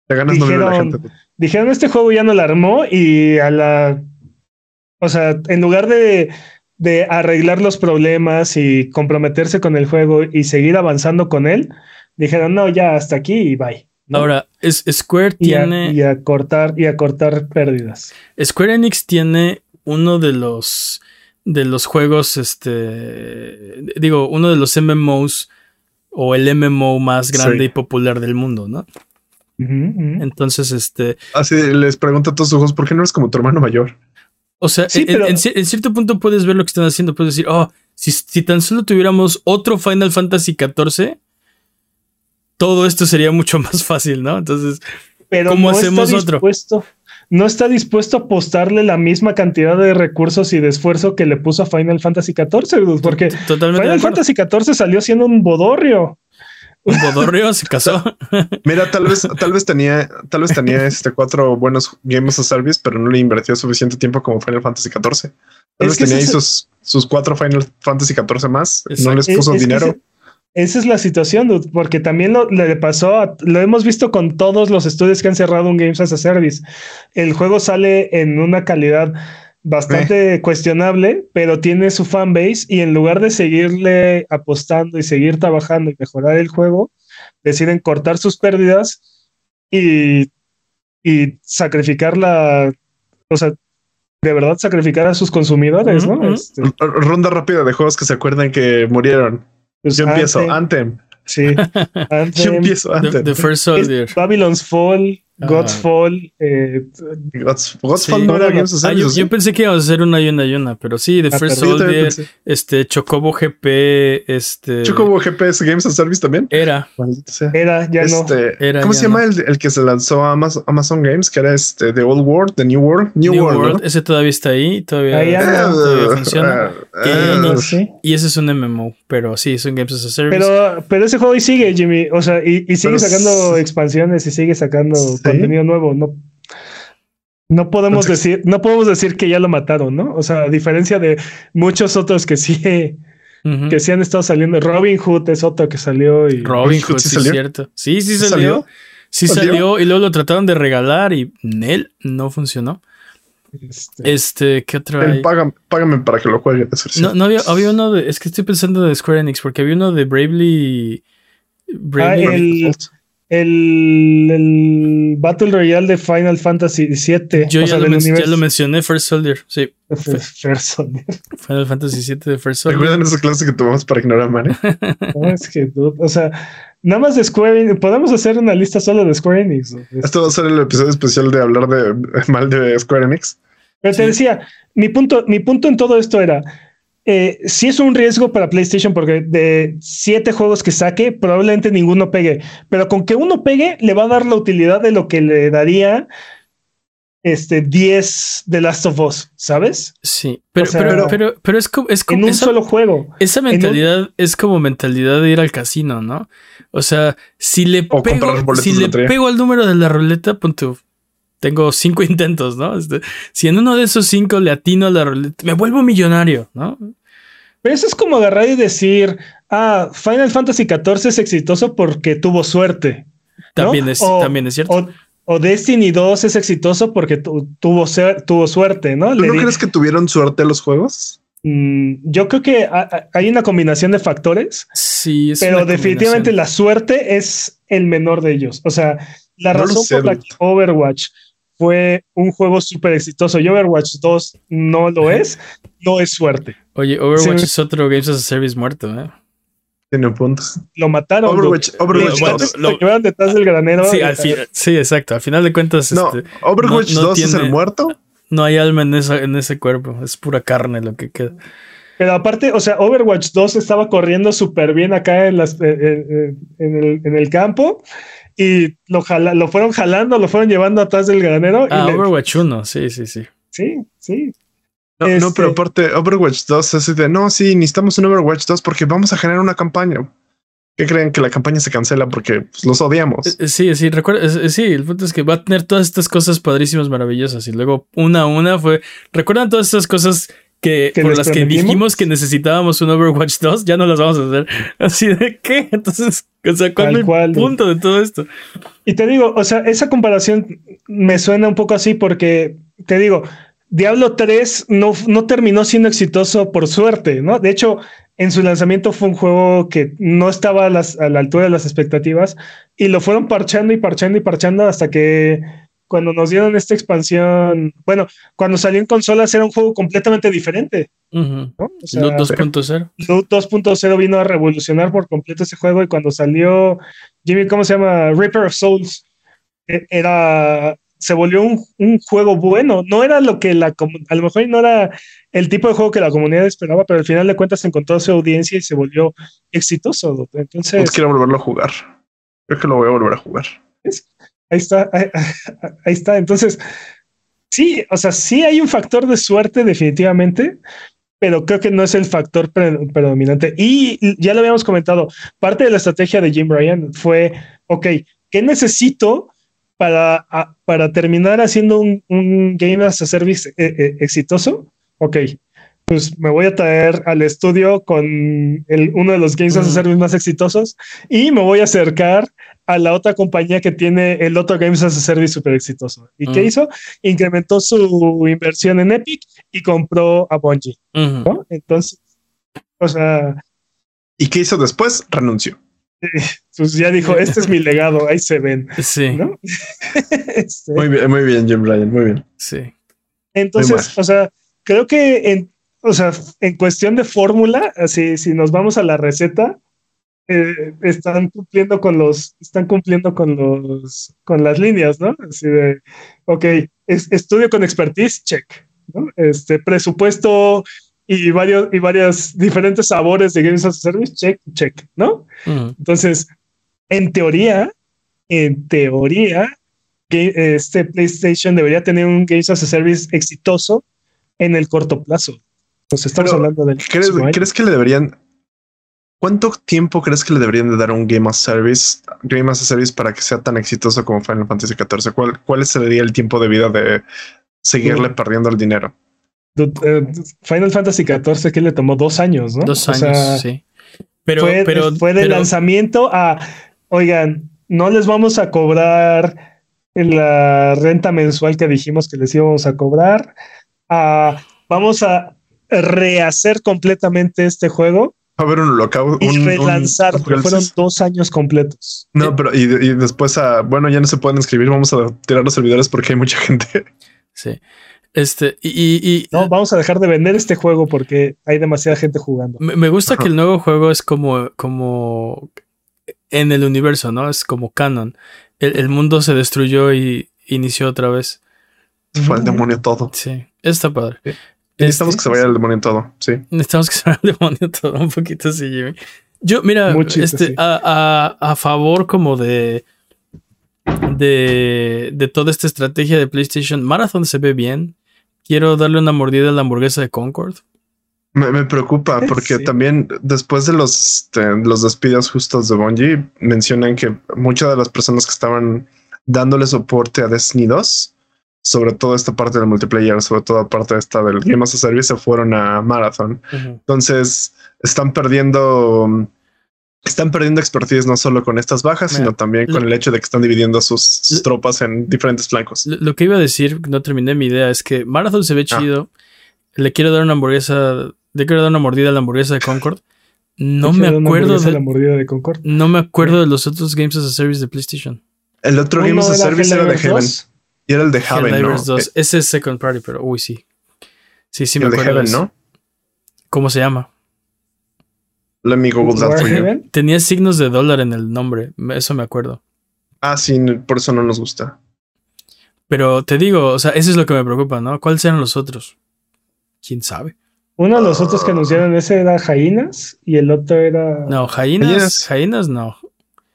de ganas dijeron, no gente.
dijeron este juego ya no la armó y a la, o sea, en lugar de de arreglar los problemas y comprometerse con el juego y seguir avanzando con él, dijeron, no, ya hasta aquí y bye.
Ahora, es, Square tiene...
Y a, cortar, y a cortar pérdidas.
Square Enix tiene uno de los, de los juegos, este, digo, uno de los MMOs o el MMO más grande y popular del mundo, ¿no? Entonces, este...
Así les pregunto a todos sus ojos, ¿por qué no eres como tu hermano mayor?
O sea, en, cierto punto puedes ver lo que están haciendo. Puedes decir, oh, si, tan solo tuviéramos otro Final Fantasy XIV, todo esto sería mucho [laughs] más fácil, ¿no? Entonces,
pero ¿cómo hacemos otro? No está dispuesto a apostarle la misma cantidad de recursos y de esfuerzo que le puso a Final Fantasy XIV, porque Final Fantasy XIV salió siendo un bodorrio.
Un bodorrio se casó.
Mira, tal vez, tal vez tenía, tal vez tenía este cuatro buenos games of service, pero no le invirtió suficiente tiempo como Final Fantasy XIV. Tal vez tenía ahí sus, sus cuatro Final Fantasy XIV más, no les puso dinero.
esa es la situación, porque también lo, le pasó, lo hemos visto con todos los estudios que han cerrado un Games as a Service. El juego sale en una calidad bastante cuestionable, pero tiene su fanbase y en lugar de seguirle apostando y seguir trabajando y mejorar el juego, deciden cortar sus pérdidas y, y sacrificar la, o sea, de verdad sacrificar a sus consumidores, ¿no? Este,
ronda rápida de juegos que se acuerdan que murieron. Pues Yo empiezo, Anthem.
Sí. [laughs]
Anthem, Yo empiezo Anthem.
The, First Soldier.
Babylon's Fall. Godfall. Eh,
Gods- Godfall
Sí.
no era Games as
Ah, yo,
Service,
yo pensé que íbamos a hacer una y una y una, pero sí, The
Ah,
First Soldier, este, Chocobo GP, este.
Chocobo GPS Games as Service también.
Era,
era, ya no.
Este,
Era,
¿Cómo
ya
se llama
no.
el, el que se lanzó a Amazon, Amazon Games? Que era este The Old World, The New World. New,
New
World.
World,
¿no?
ese todavía está ahí, todavía,
Ahí anda.
todavía funciona.
Eh, [laughs]
Y-
No sé.
Y ese es un MMO, pero sí, son Games as a Service.
Pero, pero ese juego ahí sigue, Jimmy. O sea, y, y sigue
Pero
sacando expansiones y sigue sacando. Contenido nuevo. No, no podemos
Entonces-
decir, no podemos decir que ya lo mataron, ¿no? O sea, a diferencia de muchos otros que sí, que sí han estado saliendo. Robin Hood es otro que salió y
Robin
Hood
Hood,
sí salió.
cierto. Sí, sí
¿Sí
salió.
salió?
Sí
¿Salió?
salió y luego lo trataron de regalar y Nel no funcionó.
este,
Este, ¿qué hay?
págame, págame para que lo juegue.
No, no había, había uno de. Es que estoy pensando de Square Enix, porque había uno de Bravely. Bravely
Ah, el- el, el Battle Royale de Final Fantasy VII.
yo
o
ya,
sea,
lo
del
ya lo mencioné, First Soldier. Sí, [laughs]
First Soldier.
Final Fantasy VII de First Soldier.
¿Recuerdan esa clase que tomamos para ignorar a Mane? [laughs]
No, es que, dude, o sea, nada más de Square Enix. Podemos hacer una lista solo de Square Enix.
Esto va a ser el episodio especial de hablar de [laughs] mal de Square Enix.
Pero te decía, mi punto, mi punto en todo esto era, eh, si es un riesgo para PlayStation porque de siete juegos que saque, probablemente ninguno pegue, pero con que uno pegue, le va a dar la utilidad de lo que le daría este 10 de Last of Us, ¿sabes?
Sí, pero,
O sea,
pero, pero, pero es como. Es como
En un
esa,
solo juego.
esa mentalidad es como mentalidad de ir al casino, ¿no? O sea, si le
O
pego, si le pego al número de la ruleta, punto. Tengo cinco [laughs] intentos, ¿no? Este, si en uno de esos cinco le atino a la ruleta, me vuelvo millonario, ¿no?
Pero eso es como agarrar y decir, ah, Final Fantasy XIV es exitoso porque tuvo suerte. ¿no?
También, es,
O-
también es cierto.
O, o Destiny 2 es exitoso porque tu- tuvo, ser- tuvo suerte, ¿no?
¿Tú
Le
no
di-
crees que tuvieron suerte los juegos?
Mm, yo creo que ha- ha- hay una combinación de factores,
sí, es
pero
una
definitivamente la suerte es el menor de ellos. O sea, la
No
razón
sé,
por la que Overwatch fue un juego súper exitoso y Overwatch 2 no lo es, no es suerte.
Oye, Overwatch
Sí.
es otro Games as a Service muerto, ¿eh?
Tiene puntos.
Lo mataron.
Overwatch,
dude.
Overwatch
Bueno,
2.
lo-
Lo llevaron detrás del granero.
Sí,
Eh,
al fin- sí, exacto. Al final de cuentas,
No,
este,
Overwatch
no- no
2 es el muerto.
no hay alma en, esa, en ese cuerpo. Es pura carne lo que queda.
Pero aparte, o sea, Overwatch 2 estaba corriendo súper bien acá en, las, eh, eh, en, el, en el campo y lo, jala- lo fueron jalando, lo fueron llevando atrás del granero.
Ah,
y le-
Overwatch 1, sí, sí, sí.
sí, sí.
No, no,
Este-
pero aparte, Overwatch 2 es así de no, sí, necesitamos un Overwatch 2 porque vamos a generar una campaña. ¿Qué creen que la campaña se cancela porque pues, los odiamos?
Eh, Sí, sí, recuerda, eh, sí, el punto es que va a tener todas estas cosas padrísimas, maravillosas. Y luego una a una fue. ¿Recuerdan todas estas cosas que,
¿Que
por las que dijimos que necesitábamos un Overwatch 2? Ya no las vamos a hacer. [laughs] Así de qué? Entonces, o sea, ¿cuál es el
cual.
punto de todo esto?
Y te digo, o sea, esa comparación me suena un poco así porque, te digo, Diablo 3 no, no terminó siendo exitoso por suerte, ¿no? De hecho, en su lanzamiento fue un juego que no estaba a, las- a la altura de las expectativas y lo fueron parchando y parchando y parchando hasta que cuando nos dieron esta expansión, bueno, cuando salió en consolas era un juego completamente diferente,
Ujú.
¿no? O sea,
Loot 2.0.
Loot 2.0 vino a revolucionar por completo ese juego y cuando salió Jimmy, ¿cómo se llama? Reaper of Souls, e- era se volvió un, un juego bueno. No era lo que la a lo mejor no era el tipo de juego que la comunidad esperaba, pero al final de cuentas encontró su audiencia y se volvió exitoso. Entonces,
Pues quiero volverlo a jugar. Creo que lo voy a volver a jugar.
Ahí está, ahí, está. Entonces, sí, o sea, sí hay un factor de suerte definitivamente, pero creo que no es el factor pre- predominante. Y ya lo habíamos comentado, parte de la estrategia de Jim Ryan fue, ok, ¿qué necesito para, para terminar haciendo un, un game as a service eh, eh, exitoso? Ok, pues me voy a traer al estudio con el, uno de los games as a service más exitosos y me voy a acercar a la otra compañía que tiene el otro Games as a Service súper exitoso. ¿Y qué
Mm.
hizo? Incrementó su inversión en Epic y compró a Bungie,
Ujú.
¿no? Entonces, o sea,
¿Y qué hizo después? Renunció.
pues ya dijo, este es mi legado, ahí se ven,
Sí,
¿no? [laughs] Este,
Muy bien, muy bien, Jim Ryan, muy bien.
sí.
Muy
entonces,
mal.
o sea, creo que en, o sea, en cuestión de fórmula, así, si nos vamos a la receta, eh, están cumpliendo con los, están cumpliendo con los, con las líneas, ¿no? Así de, ok, estudio con expertise, check, ¿no? Este presupuesto y varios, y varias diferentes sabores de Games as a Service, check, check, ¿no? Entonces, en teoría, en teoría, este PlayStation debería tener un Games as a Service exitoso en el corto plazo. Pues estamos hablando del.
¿crees, ¿Crees que le deberían ¿Cuánto tiempo crees que le deberían de dar a un Game as Service, Game as a Service para que sea tan exitoso como Final Fantasy XIV? ¿Cuál, cuál sería el tiempo de vida de seguirle perdiendo el dinero?
Eh, Final Fantasy XIV que le tomó dos años, ¿no?
Dos años, sí. Pero
fue,
pero,
fue de lanzamiento a, oigan, no les vamos a cobrar la renta mensual que dijimos que les íbamos a cobrar. vamos a rehacer completamente este juego
a haber un lockout.
Y relanzar, fueron dos años completos.
No, pero y, después, a, bueno, ya no se pueden escribir, vamos a tirar los servidores porque hay mucha [laughs] gente.
Sí. Este, y,
No, vamos a dejar de vender este juego porque hay demasiada gente jugando.
Me, gusta que el nuevo juego es como, como en el universo, ¿no? Es como canon. El, mundo se destruyó y inició otra vez.
Fue el demonio todo.
Sí, está padre.
Necesitamos que se vaya el demonio todo, sí.
Necesitamos que se vaya el demonio todo, un poquito así, Jimmy. Yo, mira, este, a, a, favor como de, de, de toda esta estrategia de PlayStation, Marathon se ve bien. Quiero darle una mordida a la hamburguesa de Concord.
Me, preocupa [laughs] porque también después de los, de los despidos justos de Bungie, mencionan que muchas de las personas que estaban dándole soporte a Destiny 2 sobre todo esta parte del multiplayer, sobre todo parte esta del Game as a Service, se fueron a Marathon. Entonces están perdiendo, están perdiendo expertise no solo con estas bajas, sino también con el hecho de que están dividiendo sus, tropas en diferentes flancos.
Lo, que iba a decir, no terminé mi idea, es que Marathon se ve ah. chido. Le quiero dar una hamburguesa, le quiero dar una mordida a la hamburguesa de Concord. No me acuerdo de
la mordida de Concord.
No me acuerdo de los otros Games as a Service de PlayStation.
El otro Game as a Service era de Heaven. Y era el de Heaven, ¿no?
2. Ese es Second Party, pero uy, sí. Sí, sí, me acuerdo.
de Heaven, ¿no?
¿Cómo se llama?
Let me Google that for you.
Tenía signos de dólar en el nombre, eso me acuerdo.
Ah, sí, por eso no nos gusta.
Pero te digo, o sea, eso es lo que me preocupa, ¿no? ¿Cuáles eran los otros? ¿Quién sabe?
Uno de los otros que anunciaron ese era Jainas y el otro era.
No, Jainas, Jainas no.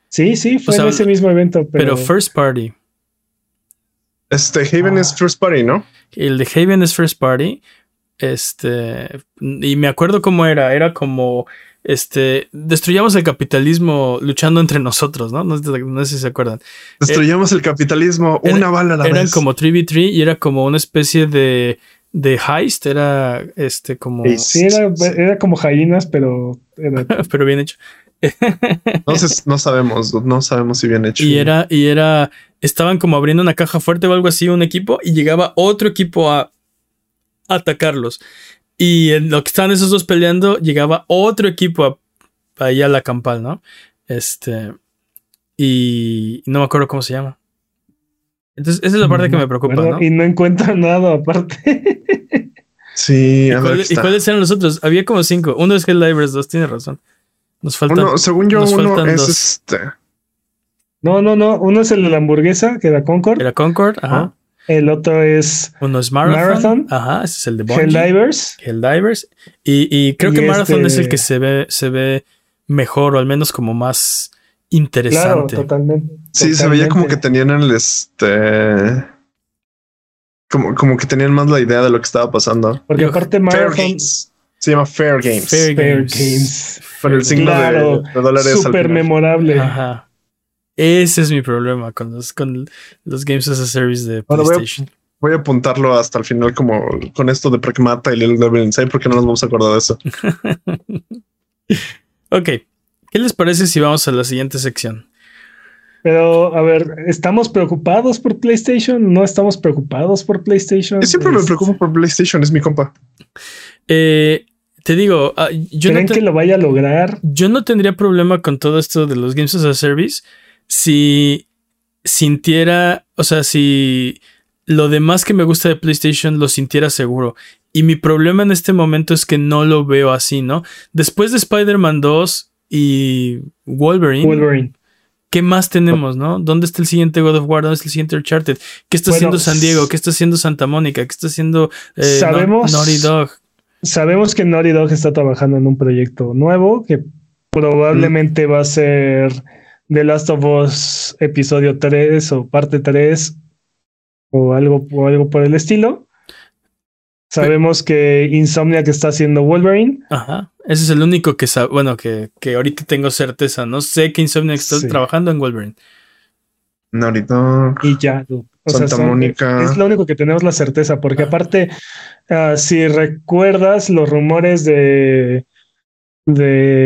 Sí, sí, fue en ese mismo evento.
pero First Party.
Este Haven es ah. first party, ¿no?
El de Haven es first party. Este, y me acuerdo cómo era, era como, este, destruyamos el capitalismo luchando entre nosotros, ¿no? No, sé si se acuerdan.
Destruyamos el capitalismo, una bala a la
eran como 3v3 y era como una especie de, de heist, era este como...
Sí, era, era como jainas, pero... [laughs]
pero bien hecho.
Entonces no sabemos, no sabemos si bien hecho.
Y era, y era, estaban como abriendo una caja fuerte o algo así, un equipo, y llegaba otro equipo a, atacarlos. Y en lo que estaban esos dos peleando, llegaba otro equipo a, ahí a la campal, ¿no? Este. Y no me acuerdo cómo se llama. Entonces, esa es la parte que me preocupa, ¿no?
Y no encuentro [laughs] nada aparte.
Sí,
¿Y, cuáles eran los otros? Había como cinco. Uno es Helldivers 2, tiene razón. Nos falta.
según yo, uno es este.
No, no, no. Uno es el de la hamburguesa, que era Concord.
Era Concord, ajá.
El otro es.
Uno es Marathon. Ajá, ese es el de
Bungie. Helldivers.
Helldivers. Y, y creo que Marathon es el este que se ve, se ve mejor, o al menos como más interesante.
Claro, totalmente.
Sí, se veía como que tenían el este. Como, como que tenían más la idea de lo que estaba pasando.
Porque aparte Marathon.
Se llama Fair Games.
Fair, Games.
Con el signo de, dólares.
Súper memorable.
Ajá. Ese es mi problema con los, con los Games as a Service de PlayStation.
voy, a, apuntarlo hasta el final como con esto de Pragmata y Little Devil Inside porque no nos vamos a acordar de eso. [laughs]
ok. ¿Qué les parece si vamos a la siguiente sección?
Pero, a ver, ¿estamos preocupados por PlayStation? ¿No estamos preocupados por PlayStation?
Yo siempre me preocupo por PlayStation, es mi compa.
Eh, te digo, ah, yo
¿Creen que lo vaya a lograr?
Yo no tendría problema con todo esto de los Games as a Service si sintiera, o sea, si lo demás que me gusta de PlayStation lo sintiera seguro. Y mi problema en este momento es que no lo veo así, ¿no? Después de Spider-Man 2 y Wolverine.
Wolverine.
¿Qué más tenemos, no? ¿Dónde está el siguiente God of War? ¿Dónde está el siguiente Uncharted? ¿Qué está
Bueno,
haciendo San Diego? ¿Qué está haciendo Santa Mónica? ¿Qué está haciendo eh,
Sabemos-
Nau- Naughty Dog?
Sabemos que Naughty Dog está trabajando en un proyecto nuevo que probablemente va a ser The Last of Us episodio 3 o parte 3 o algo, o algo por el estilo. Sabemos que Insomniac está haciendo Wolverine.
Ajá. Ese es el único que sabe, bueno, que, que ahorita tengo certeza. No sé que Insomniac está
Sí.
trabajando en Wolverine.
Naughty Dog.
Y ya, dude. O
Santa
son-
Mónica.
Es lo único que tenemos la certeza, porque
Ah.
aparte, ah, si recuerdas los rumores de.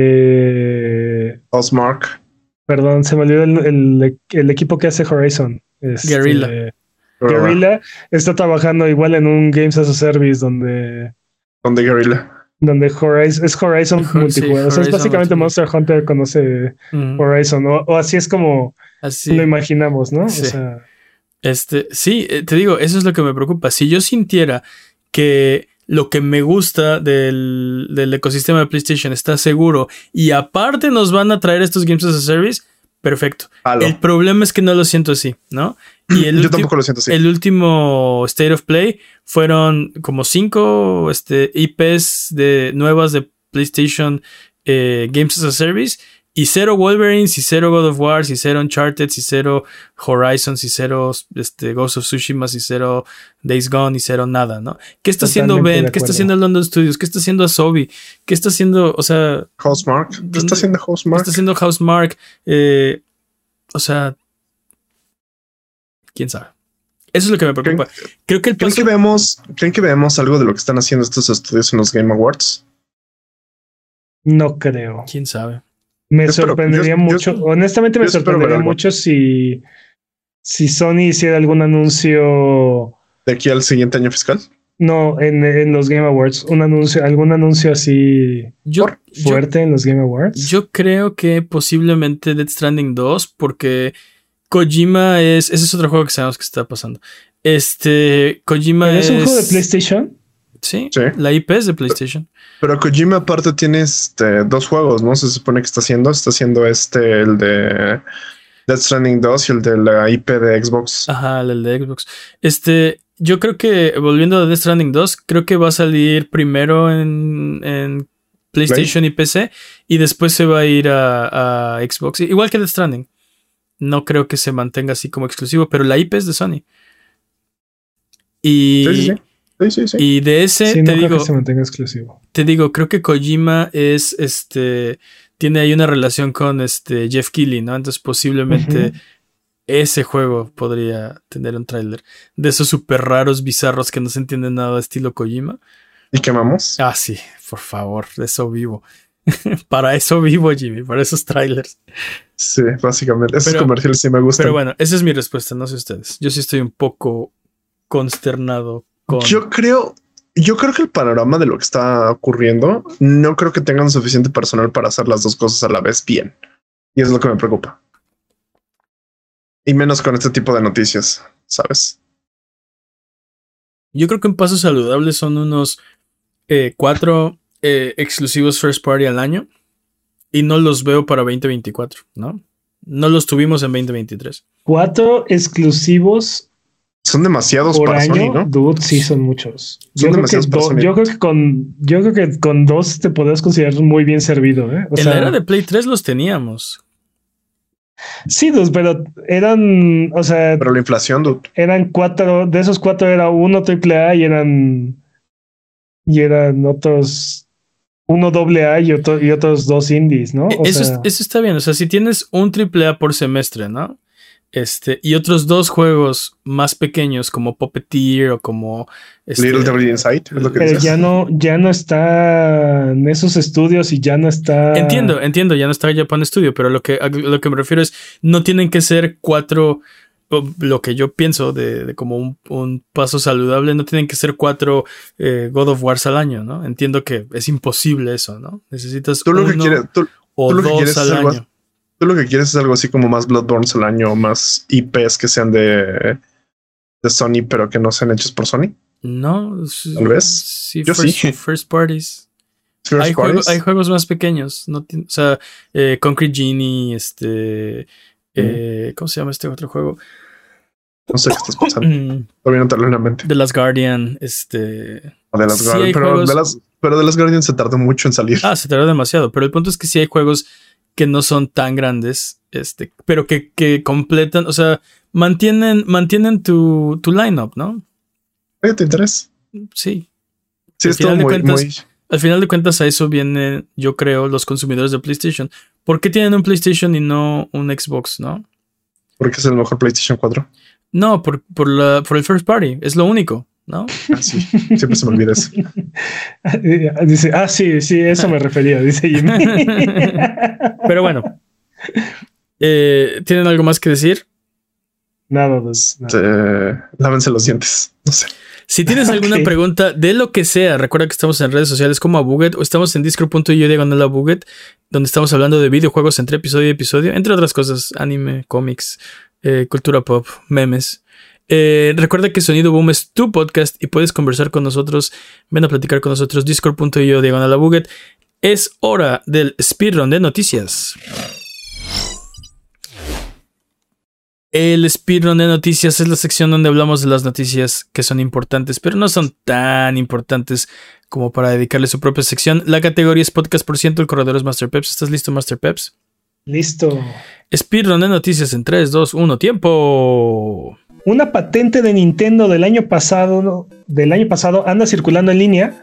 de.
Osmark.
Perdón, se me olvidó el, el- el equipo que hace Horizon. Este,
Guerrilla.
Guerrilla está trabajando igual en un Games as a Service donde.
Donde Guerrilla.
Donde Horizon es Horizon [laughs]
Sí,
multijugador. O sea, es básicamente. Monster Hunter conoce
Mm,
Horizon. O, o así es como
Así.
lo imaginamos, ¿no?
Sí.
O sea,
Este, sí, eh, te digo, eso es lo que me preocupa. Si yo sintiera que lo que me gusta del, del ecosistema de PlayStation está seguro y aparte nos van a traer estos Games as a Service, perfecto.
Halo.
El problema es que no lo siento así, ¿no? Y el, [laughs]
Yo tampoco lo siento así.
el último State of Play fueron como cinco este, IPs de, nuevas de PlayStation eh, Games as a Service y cero Wolverines y cero God of War y cero Uncharted y cero Horizons y cero este, Ghost of Tsushima y cero Days Gone y cero nada, ¿no? ¿Qué está haciendo Ben? ¿Qué está haciendo London Studios? ¿Qué está haciendo Asobi? ¿Qué está haciendo, o sea,
Housemark. ¿Qué
¿Dónde-
está haciendo
qué
Housemark?
está haciendo Housemark? Eh, o sea, quién sabe. Eso es lo que me preocupa. Creo que el
¿Creen
paso-
que, vemos, ¿Creen que vemos algo de lo que están haciendo estos estudios en los Game Awards?
no creo.
quién sabe.
Me
espero-
sorprendería
yo-
mucho.
yo-
honestamente, me sorprendería mucho si, si Sony hiciera algún anuncio.
De aquí al siguiente año fiscal.
No, en, en los Game Awards. Un anuncio, algún anuncio así
Yo, yo,
fuerte en los Game Awards.
yo creo que posiblemente Death Stranding 2, porque Kojima es. Ese es otro juego que sabemos que está pasando. Este. Kojima
¿Pero
es.
es un juego de PlayStation?
Sí,
Sí.
la IP es de PlayStation.
Pero Kojima aparte tiene este, dos juegos, ¿no? Se supone que está haciendo. Está haciendo este, el de Death Stranding 2 y el de la IP de Xbox.
Ajá, el de Xbox. Este. Yo creo que, volviendo a Death Stranding 2, creo que va a salir primero en, en PlayStation y PC y después se va a ir a, a Xbox. Igual que Death Stranding. No creo que se mantenga así como exclusivo, pero la IP es de Sony. Y,
Sí, sí, sí. Sí, sí, sí.
y de ese,
Sí,
te
no creo
digo,
que se mantenga exclusivo.
te digo, creo que Kojima es este. Tiene ahí una relación con este Jeff Keighley, ¿no? Entonces posiblemente ese juego podría tener un tráiler de esos súper raros, bizarros que no se entienden nada estilo Kojima.
¿Y quemamos?
Ah, sí, por favor, de eso vivo. [laughs] para eso vivo, Jimmy, para esos trailers.
Sí, básicamente. Esos
Pero-
comerciales sí me gustan.
Pero bueno, esa es mi respuesta, no sé ustedes. Yo sí estoy un poco consternado con.
Yo creo, yo creo que el panorama de lo que está ocurriendo, no creo que tengan suficiente personal para hacer las dos cosas a la vez bien. Y es lo que me preocupa. Y menos con este tipo de noticias, ¿sabes?
Yo creo que un paso saludable son unos eh, cuatro eh, exclusivos first party al año. Y no los veo para 2024, ¿no? No los tuvimos en 2023.
Cuatro exclusivos
Son demasiados
por
para
año.
Sony, ¿no?
Dude, sí, son muchos.
Son
Yo creo, que
demasiados para
do-
Sony.
yo creo que con yo creo que con dos te podrías considerar muy bien servido, ¿eh? O
en
sea,
la era de Play 3 los teníamos.
sí, dos, pero eran, o sea,
Pero la inflación, dude.
eran cuatro, de esos cuatro era uno triple A y eran y eran otros uno doble A y, otro- y otros dos indies, ¿no? O
E, eso,
sea,
es- eso está bien. O sea, si tienes un AAA por semestre, ¿no? Este, y otros dos juegos más pequeños como Puppeteer o como este,
Little Devil Inside, es lo que
pero
dices.
ya no, ya no está en esos estudios y ya no está.
Entiendo, entiendo, ya no está Japan Studio, pero lo que, a lo que me refiero es, no tienen que ser cuatro, lo que yo pienso de, de como un, un paso saludable, no tienen que ser cuatro eh, God of Wars al año, ¿no? Entiendo que es imposible eso, ¿no? Necesitas
Tú lo que
uno
quieres, tú,
o
tú lo que
dos
quieres
al año.
Tú lo que quieres es algo así como más Bloodborne al año, más IPs que sean de, de Sony, pero que no sean hechos por Sony.
No,
Tal vez.
Sí,
Yo
first,
sí.
first parties. [laughs]
First
Hay, juego-
parties.
hay juegos más pequeños. No o sea, eh, Concrete Genie, este. eh, ¿Cómo se llama este otro juego?
No sé qué estás pensando.
Mm,
Todavía no te lo en la mente.
The Last Guardian, este.
O de las
Sí,
Guardian, pero,
juegos-
de las, pero de las Guardian se tardó mucho en salir.
Ah, se tardó demasiado. Pero el punto es que sí hay juegos que no son tan grandes, este, pero que, que completan, o sea, mantienen, mantienen tu, tu lineup, ¿no?
Oye, ¿Te interesa?
Sí.
Sí,
Al final de
muy,
cuentas,
muy-
Al final de cuentas, a eso vienen, yo creo, los consumidores de PlayStation. ¿Por qué tienen un PlayStation y no un Xbox, no?
porque es el mejor PlayStation 4.
No, por, por, la, por el first party. Es lo único, ¿no?
Ah, sí, siempre se me olvida eso. [laughs]
Dice, ah, sí, sí, eso me refería, dice Jimmy. [laughs]
Pero bueno. Eh, ¿Tienen algo más que decir?
nada, pues, nada.
Eh, lávense los dientes. No sé.
Si tienes alguna [laughs] pregunta de lo que sea, recuerda que estamos en redes sociales como Abuget o estamos en discord.io diagonal Abuget, donde estamos hablando de videojuegos entre episodio y episodio, entre otras cosas, anime, cómics, eh, cultura pop, memes. Eh, recuerda que Sonido Boom es tu podcast y puedes conversar con nosotros. Ven a platicar con nosotros. Discord.io diagonal. Es hora del speedrun de noticias. El speedrun de noticias es la sección donde hablamos de las noticias que son importantes, pero no son tan importantes como para dedicarle su propia sección. La categoría es podcast por ciento, el corredor es Master Peps. ¿Estás listo, Master Peps?
Listo.
Speedrun de noticias en 3, 2, 1, tiempo.
Una patente de Nintendo del año pasado, anda circulando en línea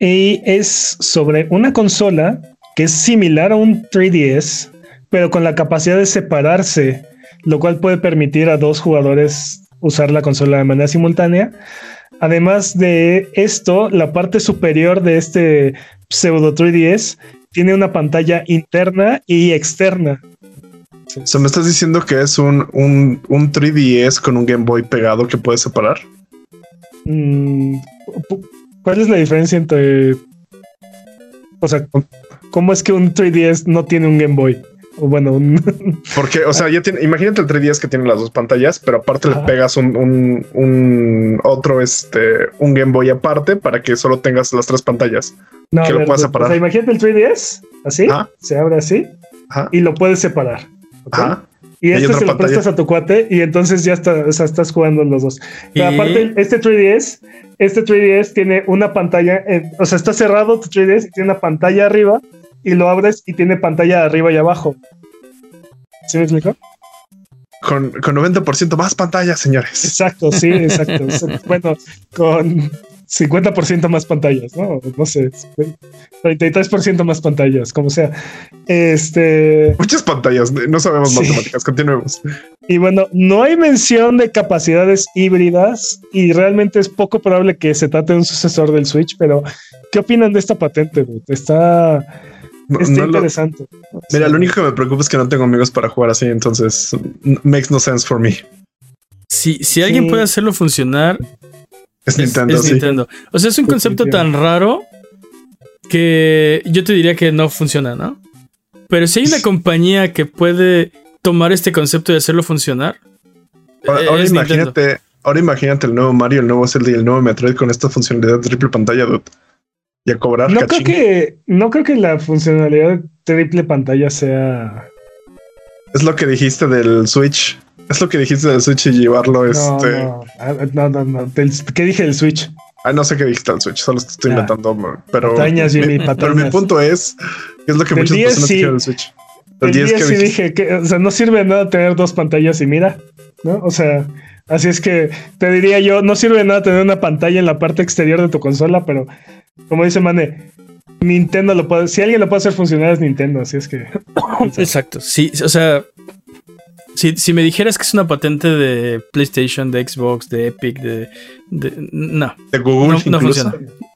y es sobre una consola que es similar a un 3DS, pero con la capacidad de separarse, lo cual puede permitir a dos jugadores usar la consola de manera simultánea. Además de esto, la parte superior de este pseudo 3DS tiene una pantalla interna y externa.
O sea, me estás diciendo que es un, un, un 3DS con un Game Boy pegado que puedes separar.
Mm, ¿Cuál es la diferencia entre... O sea, ¿cómo es que un 3DS no tiene un Game Boy? O bueno, un... [laughs]
Porque, o sea, ya tiene, imagínate el 3DS que tiene las dos pantallas, pero aparte
Ajá.
le pegas un, un, un otro, este, un Game Boy aparte para que solo tengas las tres pantallas.
no,
Que
a
lo
ver,
puedas
o
separar.
sea, imagínate el 3DS, así,
Ajá.
se abre así
Ajá.
y lo puedes separar. Y
Hay
este se lo
pantalla.
prestas a tu cuate y entonces ya está, o sea, estás jugando los dos. Pero
Y-
aparte, este 3DS, este 3DS tiene una pantalla, eh, o sea, está cerrado tu 3DS y tiene una pantalla arriba y lo abres y tiene pantalla arriba y abajo. ¿Sí me explico?
Con, con 90% más pantallas, señores.
Exacto, sí, exacto. [laughs] Bueno, con 50% más pantallas, ¿no? No sé, 33% más pantallas, como sea. Este,
Muchas pantallas. No sabemos
Sí.
matemáticas. Continuemos.
y bueno, no hay mención de capacidades híbridas y realmente es poco probable que se trate de un sucesor del Switch, pero ¿qué opinan de esta patente? Está,
No-
está
no
interesante.
Mira, lo único que me preocupa es que no tengo amigos para jugar así, entonces makes no sense for me.
Si, si alguien
Sí.
puede hacerlo funcionar,
Es, Nintendo,
es
sí.
Nintendo. O sea, es un concepto tan raro que yo te diría que no funciona, ¿no? Pero si hay una [laughs] compañía que puede tomar este concepto y hacerlo funcionar,
Ahora,
eh,
ahora
es Nintendo.
imagínate, ahora imagínate el nuevo Mario, el nuevo Zelda y el nuevo Metroid con esta funcionalidad de triple pantalla, dude. Y a cobrar
No creo que, no creo que la funcionalidad de triple pantalla sea.
Es lo que dijiste del Switch. Es lo que dijiste del Switch y llevarlo,
No,
este.
no, Ah, no, no, ¿Qué dije del Switch?
Ah, no sé qué dijiste del Switch, solo te estoy
Ah.
inventando, pero.
Patañas, Jimmy,
mi, pero
patañas.
mi punto es que es lo que
Del
muchas
10
personas
sí.
dijeron del Switch. Del
El
10
día
que
sí
dijiste.
dije que, o sea, no sirve de nada tener dos pantallas y mira, ¿no? O sea, así es que te diría yo, no sirve de nada tener una pantalla en la parte exterior de tu consola, pero como dice Mane, Nintendo lo puede, si alguien lo puede hacer funcionar es Nintendo, así es que [coughs]
Exacto. Sí, o sea, si, si me dijeras que es una patente de PlayStation, de Xbox, de Epic, de. de- no,
De Google.
no, no funciona.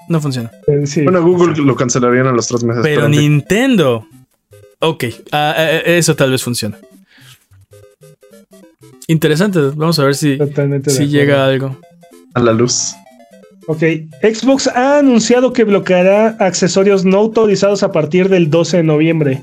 No funciona.
eh, sí.
Bueno, Google lo cancelarían a los tres meses.
Pero. Nintendo. Ok, ah, eh, eso tal vez funciona. Interesante. Vamos a ver si,
Totalmente
si llega algo.
a la luz.
Ok, Xbox ha anunciado que bloqueará accesorios no autorizados a partir del 12 de noviembre.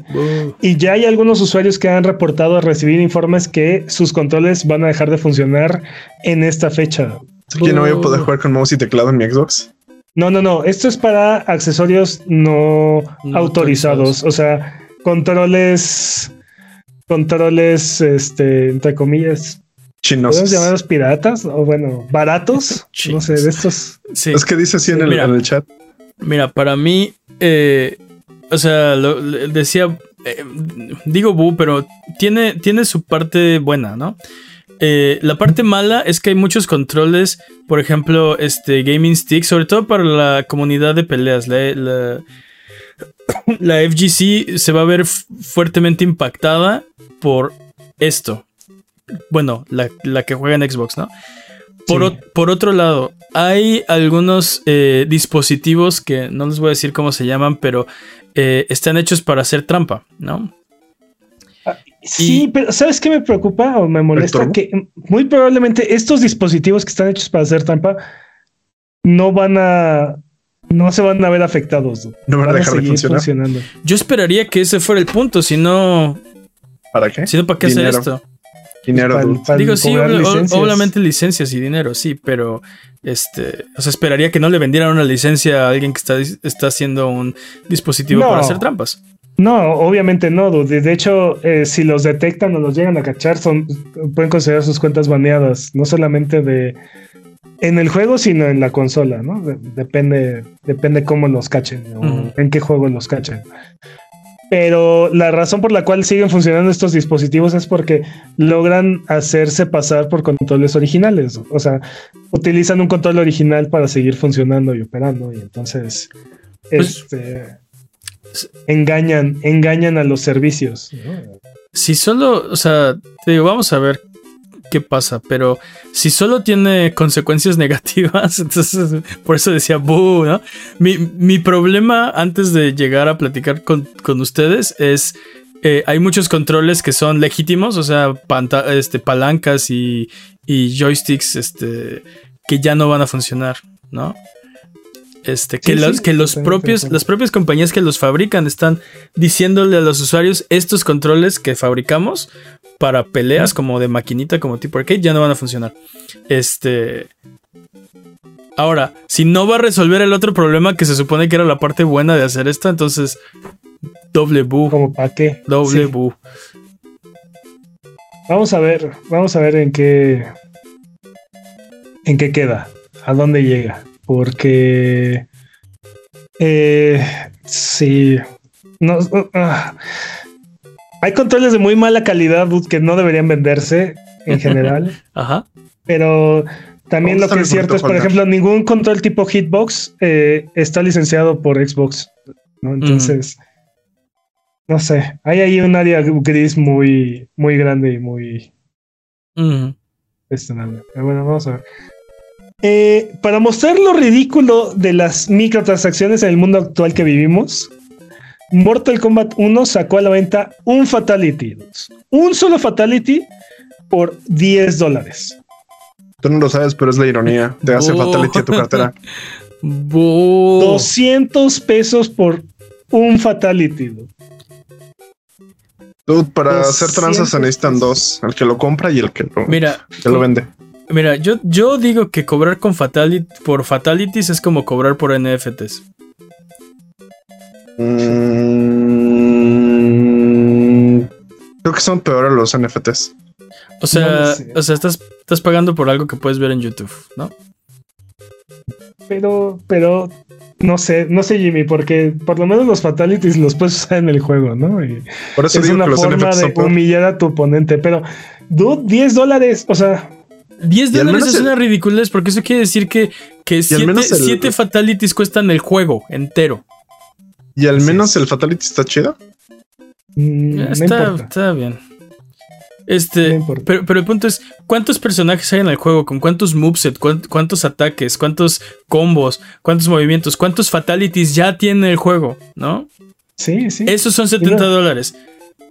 Y ya hay algunos usuarios que han reportado recibir informes que sus controles van a dejar de funcionar en esta fecha.
¿Que no voy a poder jugar con mouse y teclado en mi Xbox?
No, no, no. Esto es para accesorios no,
No
autorizados. O sea, controles. Controles, este, entre comillas.
Chinos.
¿Podemos llamarlos piratas? O bueno, baratos. [laughs] no sé, de estos.
Sí.
Es que dice así en el,
Mira.
en el chat.
Mira, para mí, eh, o sea, lo, le- decía, eh, digo Bu, pero tiene, tiene su parte buena, ¿no? Eh, la parte mala es que hay muchos controles, por ejemplo, este Gaming Stick, sobre todo para la comunidad de peleas. La, la, [coughs] la FGC se va a ver fu- fuertemente impactada por esto. Bueno, la, la que juega en Xbox, ¿no? Por,
Sí.
o- por otro lado, hay algunos eh, dispositivos que no les voy a decir cómo se llaman, pero eh, están hechos para hacer trampa, ¿no?
Sí,
Y-
pero ¿sabes qué me preocupa o me molesta? Que muy probablemente estos dispositivos que están hechos para hacer trampa no van a. No se van a ver afectados.
No van a dejar de funcionar.
funcionando.
Yo esperaría que ese fuera el punto, si no,
¿Para qué?
si no ¿para qué hacer esto?
Dinero.
Para- para
Digo, sí,
cobrar
obla-
licencias.
obviamente licencias y dinero, sí, pero este, o sea, esperaría que no le vendieran una licencia a alguien que está, está haciendo un dispositivo
No.
para hacer trampas.
No, obviamente no. dude. De hecho, eh, si los detectan o los llegan a cachar, son, pueden considerar sus cuentas baneadas, no solamente de en el juego, sino en la consola, ¿no? De- depende, depende cómo los cachen o en qué juego los cachen. Pero la razón por la cual siguen funcionando estos dispositivos es porque logran hacerse pasar por controles originales. O sea, utilizan un control original para seguir funcionando y operando. Y entonces
Pues-
este, engañan, engañan a los servicios.
Si solo, o sea, te digo, vamos a ver qué pasa, pero si solo tiene consecuencias [laughs] negativas, entonces por eso decía, "Bú", ¿no? Mi, mi problema antes de llegar a platicar con, con ustedes es, eh, hay muchos controles que son legítimos, o sea, panta- este, palancas y, y joysticks este, que ya no van a funcionar, ¿no? Este, que,
Sí,
los,
sí,
que los propios, las propias compañías que los fabrican están diciéndole a los usuarios estos controles que fabricamos para peleas como de maquinita, como tipo arcade, ya no van a funcionar. Este. Ahora, si no va a resolver el otro problema que se supone que era la parte buena de hacer esto, entonces doble bu,
Como para qué.
doble
Sí.
bu.
Vamos a ver, vamos a ver en qué en qué queda, a dónde llega, porque eh, sí, no, ah. Hay controles de muy mala calidad que no deberían venderse en general, [laughs]
Ajá.
pero también lo
¿Cómo está
que es cierto es, por ejemplo, ningún control tipo Hitbox eh, está licenciado por Xbox, ¿no? Entonces, no sé, hay ahí un área gris muy, muy grande y muy cuestionable. Pero bueno, vamos a ver. Eh, para mostrar lo ridículo de las microtransacciones en el mundo actual que vivimos, Mortal Kombat 1 sacó a la venta un Fatality. Un solo Fatality por 10 dólares.
Tú no lo sabes, pero es la ironía. Te hace
Oh.
fatality a tu cartera.
Bu. 200
200 pesos por un Fatality. dude.
Dude, para hacer tranzas se necesitan dos. El que lo compra y el que lo,
Mira,
que lo vende.
mira, yo, yo digo que cobrar con fatality, por fatalities es como cobrar por NFTs.
Mm, creo que son peores los NFTs.
O sea, o sea, estás, estás pagando por algo que puedes ver en YouTube, ¿no?
Pero, pero, no sé, no sé, Jimmy, porque por lo menos los Fatalities los puedes usar en el juego, ¿no? Y
Por eso
es
digo
una
que los
forma
NFTs
de
son
humillar a tu oponente. Pero, dude, 10 dólares, o sea,
10
Y al
dólares es
el-
una ridiculez porque eso quiere decir que, que
el-
7 fatalities cuestan el juego entero.
Y al
Sí.
menos el fatality está chido.
Mm, no
está, bien. Este,
No
pero, pero el punto es, ¿cuántos personajes hay en el juego? ¿Con cuántos moveset? ¿Cuán- ¿Cuántos ataques? ¿Cuántos combos? ¿Cuántos movimientos? ¿Cuántos fatalities ya tiene el juego? ¿No?
Sí, sí.
Esos son 70
no-
dólares.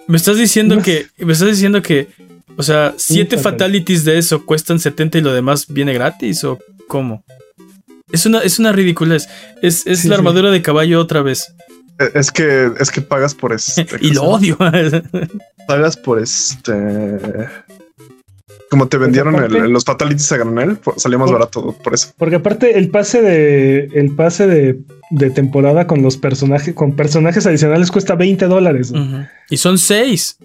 Me estás diciendo
No.
que, me estás diciendo que, o sea, 7
fatal.
fatalities de eso cuestan 70 y lo demás viene gratis o cómo? Es una, es una ridiculez. Es, es
Sí,
la
sí.
armadura de caballo otra vez.
Es que, es que pagas por este. [laughs]
y lo
¿cómo se
odio.
Pagas por este. Como te vendieron el- los fatalities a granel, salía más
Por-
barato por eso.
Porque aparte el pase de el pase de, de temporada con los personajes con personajes adicionales cuesta 20 dólares.
Y son seis.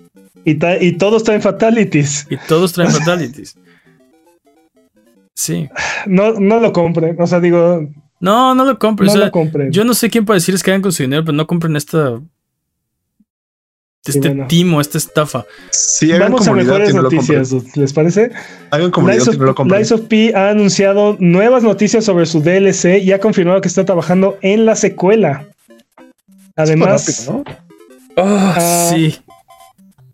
y, ta- y todos traen fatalities.
Y todos traen [laughs] fatalities. Sí.
No, no lo compren. O sea, digo,
No, no lo compro.
no
o sea,
lo compren.
yo no sé quién para decirles que hagan con su dinero, pero no compren esta. Este
bueno.
timo, esta estafa.
Sí, hagan
Vamos a
comunidad
mejores
no compren.
noticias, ¿les parece?
Hagan comunidad
of,
y no lo compren.
Lies of P ha anunciado nuevas noticias sobre su DLC y ha confirmado que está trabajando en la secuela. Además,
Es rápido, ¿no?
Oh,
Ah,
sí.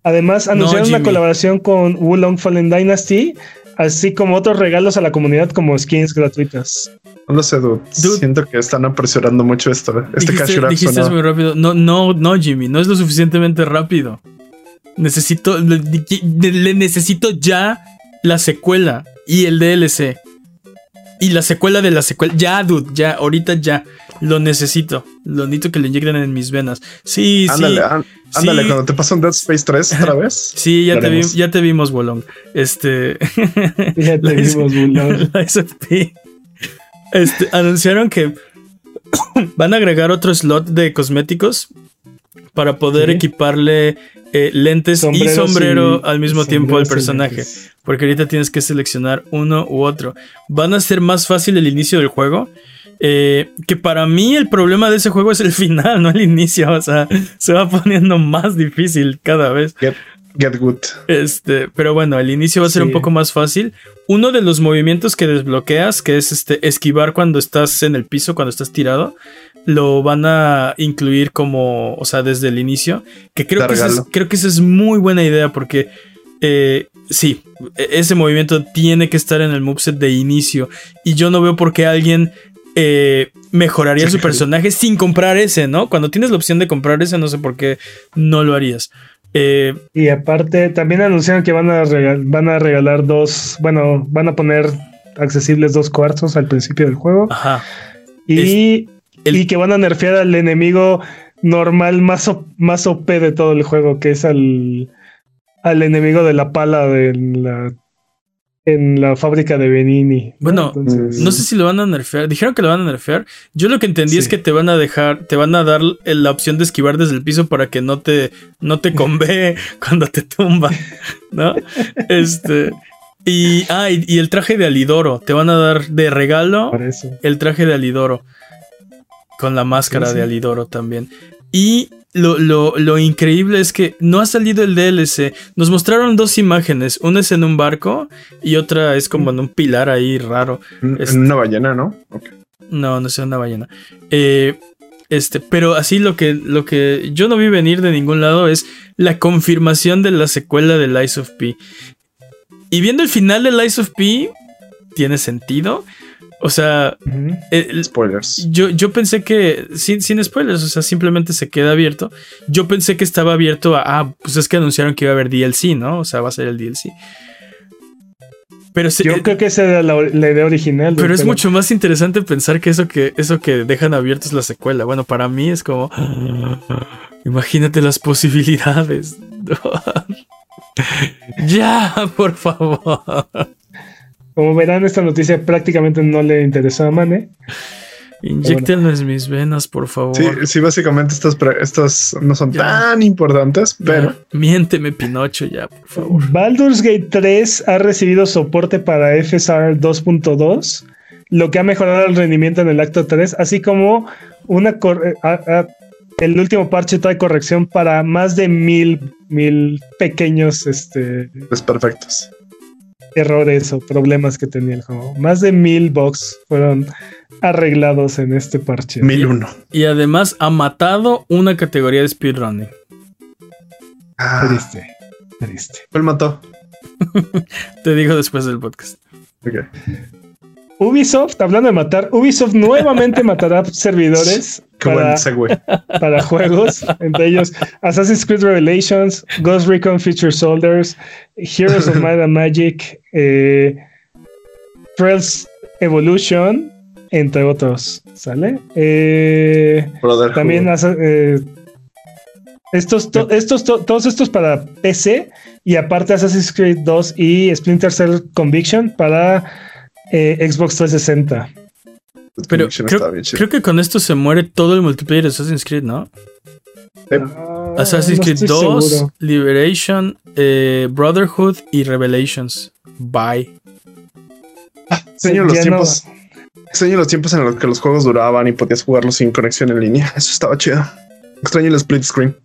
además anunciaron una colaboración con Wulong Fallen Dynasty, así como otros regalos a la comunidad como skins gratuitas.
No sé, dude.
Dude.
Siento que están apresurando mucho esto. Este
dijiste, dijiste es muy rápido. No, no, no, Jimmy, no es lo suficientemente rápido. Necesito, le, le necesito ya la secuela y el DLC. Y la secuela de la secuela. Ya, dude, ya, ahorita ya. Lo necesito. Lo necesito que le inyecten en mis venas. Sí,
Ándale,
sí.
án- ándale,
Sí.
cuando te pasan Dead Space 3 otra [laughs] vez.
Sí, ya te, vi- ya te vimos, Bolón. Este. [laughs]
Ya te vimos, Wulong.
Lies of P. [laughs] Este, anunciaron que [coughs] van a agregar otro slot de cosméticos para poder
Sí.
equiparle eh, lentes
Sombreros
y sombrero
y-
al mismo tiempo al personaje. Porque ahorita tienes que seleccionar uno u otro. Van a ser más fácil el inicio del juego. eh, que para mí el problema de ese juego es el [laughs] final, no el inicio. O sea, se va poniendo más difícil cada vez.
Get, get good.
Este, pero bueno, el inicio va a ser
Sí.
un poco más fácil. Uno de los movimientos que desbloqueas, que es este esquivar cuando estás en el piso, cuando estás tirado, lo van a incluir como, o sea, desde el inicio. Que creo, que esa, es, creo que esa es muy buena idea porque eh, sí, e- ese movimiento tiene que estar en el moveset de inicio. Y yo no veo por qué alguien eh, mejoraría su personaje sin comprar ese, ¿no? Cuando tienes la opción de comprar ese, no sé por qué no lo harías. Eh,
Y aparte, también anunciaron que van a, regal- van a regalar dos, bueno, van a poner accesibles dos cuartos al principio del juego.
ajá.
Y,
el-
y que van a nerfear al enemigo normal más, o- más OP de todo el juego, que es al, al enemigo de la pala de la, en la fábrica de Benini.
Bueno,
Entonces,
No sé si lo van a nerfear. Dijeron que lo van a nerfear. Yo lo que entendí es que te van a dejar, te van a dar la opción de esquivar desde el piso para que no te, no te convé [laughs] cuando te tumba, ¿no? Este. Y, ah, y, y el traje de Alidoro. Te van a dar de regalo el traje de Alidoro. Con la máscara
Sí, sí.
de Alidoro también. Y lo, lo- lo increíble es que no ha salido el DLC. Nos mostraron dos imágenes. Una es en un barco y otra es como en un pilar ahí raro.
En
Este-
una ballena, ¿no?
No, no es una ballena. Eh, este, pero así lo que, lo que yo no vi venir de ningún lado es la confirmación de la secuela de Lies of P. Y viendo el final de Lies of P, tiene sentido. O sea, el-
Spoilers.
yo, yo pensé que, sin, sin spoilers, o sea, simplemente se queda abierto. Yo pensé que estaba abierto a, ah, pues es que anunciaron que iba a haber DLC, ¿no? O sea, va a ser el DLC. Pero, se-
Yo
eh,
creo que esa era la, la idea original.
pero es mucho más interesante pensar que eso que, eso que dejan abierto es la secuela. Bueno, para mí es como, [gasps] imagínate las posibilidades. [laughs] ya, por favor.
Como verán, esta noticia prácticamente no le interesó a Mane.
Inyectenlo en mis venas, por favor.
Sí, sí, básicamente estas, estas no son
Ya.
tan importantes, pero
Ya, Miénteme, Pinocho, ya, por favor.
Baldur's Gate 3 ha recibido soporte para FSR 2.2, lo que ha mejorado el rendimiento en el acto 3, así como una eh, a- a- el último parche trae corrección para más de mil, mil pequeños este,
desperfectos.
Errores o problemas que tenía el juego. Más de mil bugs fueron arreglados en este parche.
Mil uno.
Y además ha matado una categoría de speedrunning.
Ah,
Triste, triste.
¿Cuál mató? [laughs]
Te digo después del podcast.
Ok.
Ubisoft, hablando de matar, Ubisoft nuevamente matará [laughs] servidores
Qué
para, juegos, entre ellos Assassin's Creed Revelations, Ghost Recon Future Soldiers, Heroes of Might and Magic, eh, Trails Evolution, entre otros, ¿sale? Eh, también eh, Estos, to- estos to- todos estos para PC y aparte Assassin's Creed 2 y Splinter Cell Conviction para eh, Xbox 360.
Pero creo, que con esto se muere todo el multiplayer de Assassin's Creed, ¿no?
Ah,
Assassin's
no
Creed
estoy
2,
seguro.
Liberation, eh, Brotherhood y Revelations. Bye.
Extraño los
no-
tiempos. Extraño los tiempos en los que los juegos duraban y podías jugarlos sin conexión en línea. Eso estaba chido. Extraño el split screen.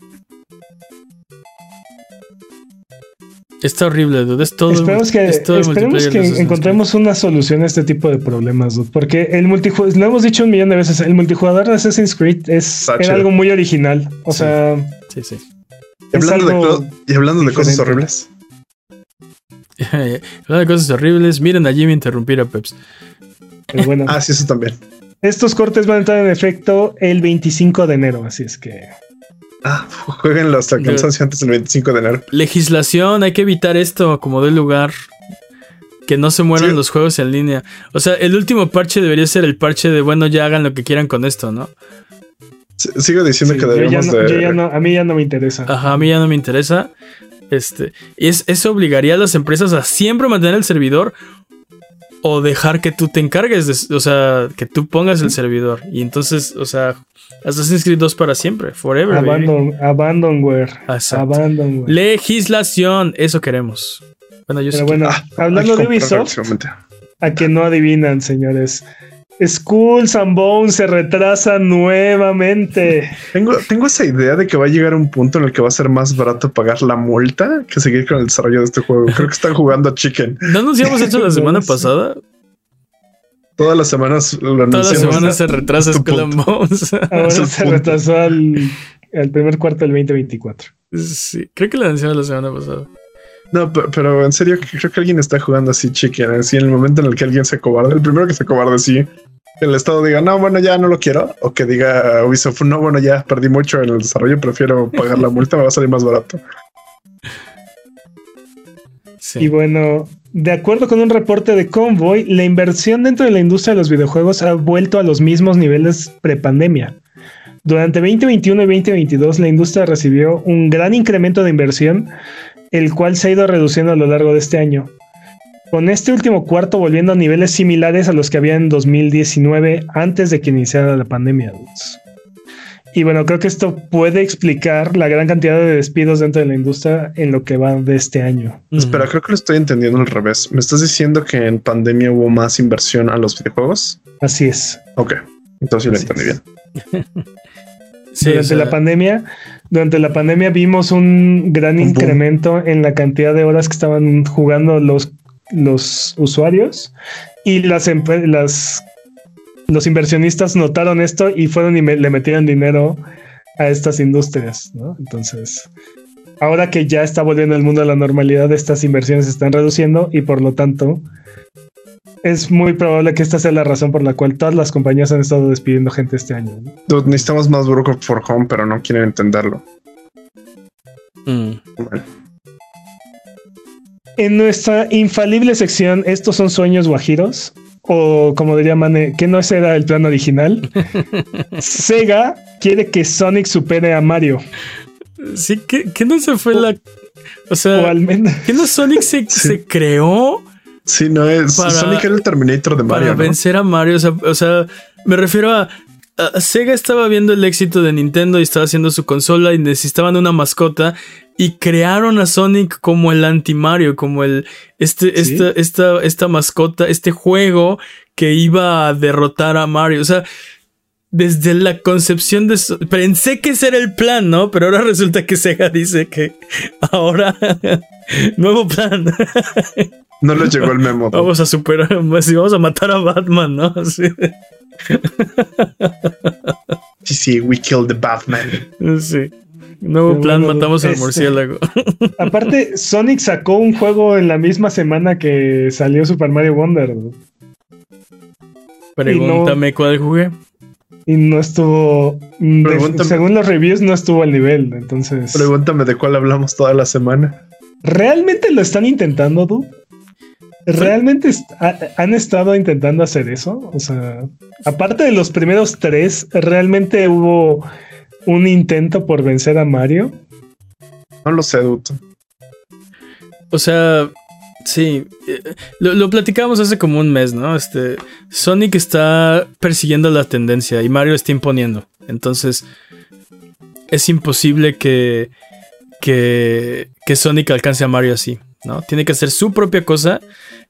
Está horrible, dude. Es todo,
Esperemos que,
es todo el
esperemos que encontremos una solución a este tipo de problemas, dude, porque el multijugador, lo hemos dicho un millón de veces, el multijugador de Assassin's Creed es era algo muy original. O
Sí.
sea.
Sí, sí.
Y hablando, de,
algo
co- y hablando de cosas horribles. [laughs]
Hablando de cosas horribles, miren a Jimmy interrumpir a Peps.
bueno, [laughs]
Ah, sí, eso también.
estos cortes van a entrar en efecto el 25 de enero, así es que
Ah, jueguenlo hasta el cansancio antes del 25 de enero.
Legislación, hay que evitar esto como del lugar. Que no se mueran
Sí.
los juegos en línea. O sea, el último parche debería ser el parche de, bueno, ya hagan lo que quieran con esto, ¿no?
S- Sigo diciendo
sí,
que
yo ya
deberíamos
no-
de.
yo ya no- a mí ya no me interesa.
Ajá, a mí ya no me interesa. Este, es, eso obligaría a las empresas a siempre mantener el servidor o dejar que tú te encargues, de- o sea, que tú pongas el servidor. Y entonces, o sea, Assassin's Creed 2 para siempre, forever. baby.
Abandon, abandonware.
Exacto.
Abandonware.
Legislación, eso queremos. Bueno, yo sí
Pero bueno,
Ah,
hablando de Ubisoft, a que no adivinan, señores. Skulls and Bones se retrasa nuevamente.
Tengo, tengo esa idea de que va a llegar un punto en el que va a ser más barato pagar la multa que seguir con el desarrollo de este juego. Creo que están jugando a Chicken.
¿No anunciamos esto la semana pasada?
Todas las semanas lo
Todas las semanas se retrasa Skull and Bones. [laughs]
Ahora se
punto.
retrasó al, al primer cuarto del 2024.
sí, creo que la anunciamos la semana pasada.
No, pe- pero en serio, creo que alguien está jugando así Chicken. Así en el momento en el que alguien se cobarde, el primero que se cobarde, sí. El Estado diga, no, bueno, ya no lo quiero. O que diga Ubisoft, no, bueno, ya perdí mucho en el desarrollo, prefiero pagar la multa, me va a salir más barato.
Sí.
Y bueno, de acuerdo con un reporte de Convoy, la inversión dentro de la industria de los videojuegos ha vuelto a los mismos niveles prepandemia. Durante 2021 y 2022, la industria recibió un gran incremento de inversión, el cual se ha ido reduciendo a lo largo de este año. Con este último cuarto volviendo a niveles similares a los que había en 2019 antes de que iniciara la pandemia. Y bueno, creo que esto puede explicar la gran cantidad de despidos dentro de la industria en lo que va de este año.
Ujú.
Espera, creo que lo estoy entendiendo al revés. ¿Me estás diciendo que en pandemia hubo más inversión a los videojuegos?
Así es.
Ok, entonces sí lo entendí
es.
bien.
Sí,
durante
o sea,
la pandemia, durante la pandemia vimos un gran
Un boom.
incremento en la cantidad de horas que estaban jugando los, los usuarios y las, las los inversionistas notaron esto y fueron y me- le metieron dinero a estas industrias, ¿no? Entonces, ahora que ya está volviendo el mundo a la normalidad, estas inversiones se están reduciendo y por lo tanto es muy probable que esta sea la razón por la cual todas las compañías han estado despidiendo gente este año. ¿no?
Dude, necesitamos más Broker for Home, pero no quieren entenderlo.
mm.
Bueno,
En nuestra infalible sección, estos son sueños guajiros, o como diría Mane, que no ese era el plan original. [laughs] Sega quiere que Sonic supere a Mario,
Sí, que, que no se fue la. O
o
sea,
al menos
que no Sonic se, [laughs]
Sí.
se creó
sí, no es.
Para-
Sonic era el Terminator de
para
Mario. ¿no?
vencer a Mario. O sea, o sea, me refiero a, a- Sega estaba viendo el éxito de Nintendo y estaba haciendo su consola y necesitaban una mascota y crearon a Sonic como el anti Mario, como el este
Sí.
esta esta esta mascota, este juego que iba a derrotar a Mario. O sea, desde la concepción de So- pensé que ese era el plan, ¿no? Pero ahora resulta que Sega dice que ahora [laughs] nuevo plan. [laughs]
No les llegó el memo. dude. [laughs]
Vamos a superar, sí, vamos a matar a Batman, ¿no? [laughs] Sí.
Sí, sí, we killed the Batman.
sí. Nuevo plan,
bueno,
matamos al
este-
murciélago. [laughs]
aparte Sonic sacó un juego en la misma semana que salió Super Mario Wonder ¿no?
Pregúntame cuál jugué.
y no estuvo, de- según los reviews no estuvo al nivel, entonces
Pregúntame de cuál hablamos toda la semana.
¿realmente lo están intentando, tú? ¿Realmente han estado intentando hacer eso? O sea, aparte de los primeros tres, realmente hubo un intento por vencer a Mario?
No lo sé, Duto.
O sea, sí, eh, lo, lo, platicamos hace como un mes, ¿no? Este, Sonic está persiguiendo la tendencia y Mario está imponiendo. Entonces, es imposible que, que, que Sonic alcance a Mario así, ¿no? Tiene que hacer su propia cosa,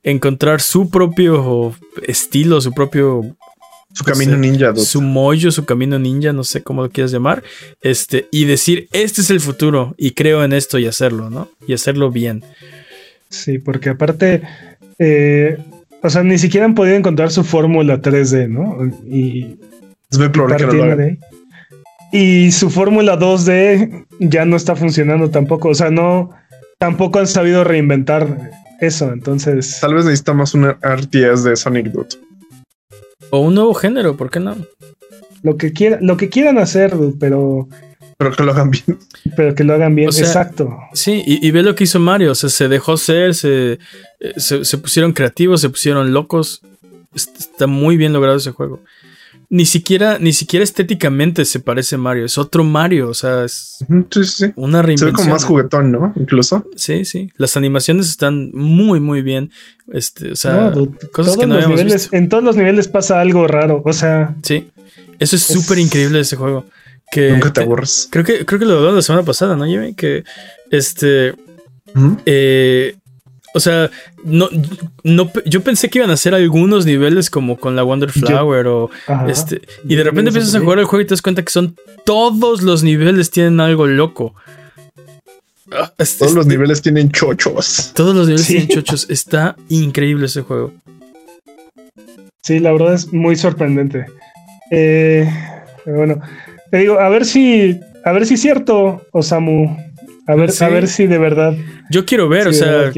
encontrar su propio estilo, su propio
su camino ninja.
Su mollo, su camino ninja, no sé cómo lo quieras llamar. Este, y decir, este es el futuro y creo en esto y hacerlo, ¿no? Y hacerlo bien.
Sí, porque aparte, eh, o sea, ni siquiera han podido encontrar su fórmula 3D, ¿no? Y,
es muy probable que no lo
Y su fórmula 2D ya no está funcionando tampoco. O sea, no, tampoco han sabido reinventar eso. Entonces.
Tal vez necesitamos un RTS de Sonic Dot.
O un nuevo género, ¿por qué no?
Lo que, quiera, lo que quieran hacer, pero.
Pero que lo hagan bien. [laughs]
Pero que lo hagan bien, exacto.
Sí, y, ve lo que hizo Mario. O sea, se dejó ser, se, eh, se, pusieron creativos, se pusieron locos. Está muy bien logrado ese juego ni siquiera, ni siquiera estéticamente se parece a Mario. Es otro Mario. O sea, es una reinvención. Se ve
como más juguetón, ¿no? Incluso.
Sí, sí. Las animaciones están muy, muy bien. Este, o sea,
cosas que no habíamos visto. En todos los niveles pasa algo raro. O sea.
Sí. Eso es súper increíble de ese juego. Que
Nunca te aburres.
Creo que, creo que lo hablamos la semana pasada, ¿no, Jimmy? Que este. eh, o sea, no, no, yo pensé que iban a hacer algunos niveles como con la Wonder Flower o este. Y de repente empiezas a jugar el juego y te das cuenta que son todos los niveles tienen algo loco.
Ah, todos los niveles tienen chochos.
Todos los niveles tienen chochos. Está increíble ese juego.
Sí, la verdad es muy sorprendente. Eh, bueno, te digo, a ver si, a ver si es cierto, Osamu. A ver, a ver si de verdad.
Yo quiero ver, o sea,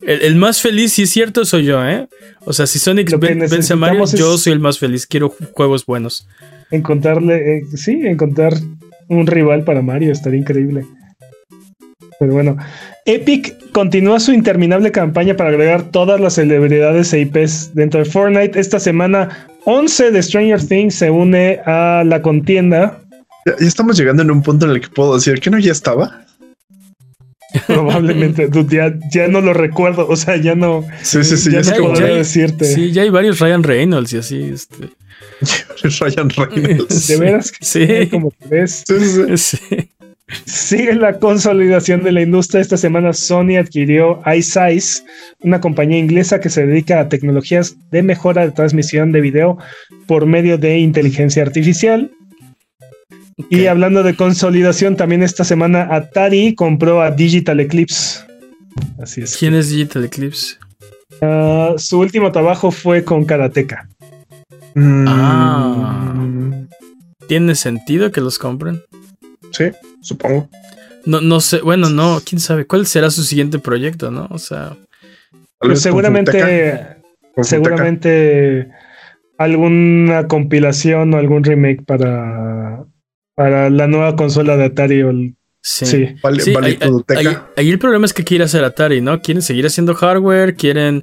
el, más feliz, si es cierto, soy yo, ¿eh? O sea, si Sonic vence a Mario, yo soy el más feliz. Quiero juegos buenos.
Encontrarle, eh, sí, encontrar un rival para Mario estaría increíble. Pero bueno, Epic continúa su interminable campaña para agregar todas las celebridades e IPs dentro de Fortnite. Esta semana, 11 de Stranger Things se une a la contienda.
Ya, estamos llegando en un punto en el que puedo decir que no ya estaba. [laughs]
Probablemente, [laughs] ya, ya, no lo recuerdo, o sea, ya no.
Sí, sí, sí,
ya, no podría decirte.
Sí, ya hay varios Ryan Reynolds y así. Este. [laughs]
Ryan Reynolds.
De veras,
sí.
Como ves. Sí, sí. Sigue la consolidación de la industria. Esta semana Sony adquirió iSize, una compañía inglesa que se dedica a tecnologías de mejora de transmisión de video por medio de inteligencia artificial. Y hablando de consolidación, también esta semana Atari compró a Digital Eclipse. Así es.
¿Quién es Digital Eclipse?
Ah, su último trabajo fue con Karateka.
Ah. ¿Tiene sentido que los compren?
Sí, supongo.
No, no sé, bueno, no, quién sabe. ¿Cuál será su siguiente proyecto, no? O sea.
Pues seguramente. Seguramente alguna compilación o algún remake para para la nueva consola de Atari o el,
Sí, Vale, ahí, el problema es que quiere hacer Atari, ¿no? Quieren seguir haciendo hardware, quieren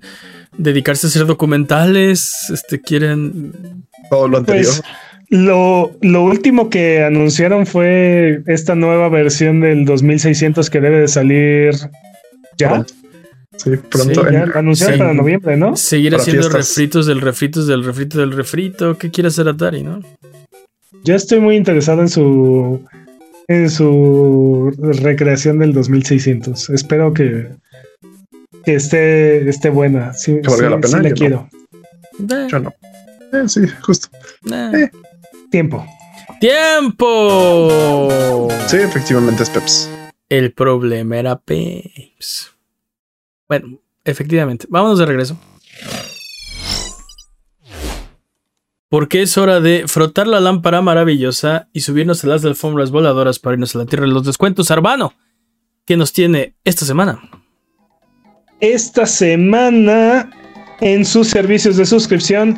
dedicarse a hacer documentales, este, quieren...
Todo lo anterior.
Pues, lo, lo, último que anunciaron fue esta nueva versión del 2600 que debe de salir ya.
Sí, pronto.
Sí, anunciaron para noviembre, ¿no?
Seguir haciendo refritos del refritos del refrito del refrito. ¿Qué quiere hacer Atari, no?
Yo estoy muy interesado en su en su recreación del 2600. Espero que, que esté, esté buena. Sí,
que valga la pena.
Sí, quiero.
Yo no. Eh, sí, justo.
Eh. Tiempo.
¡Tiempo!
Sí, efectivamente es Peps.
El problema era Peps. Bueno, efectivamente. Vámonos de regreso. Porque es hora de frotar la lámpara maravillosa y subirnos a las alfombras voladoras para irnos a la tierra de los descuentos. Arbano, ¿qué nos tiene esta semana?
Esta semana, en sus servicios de suscripción,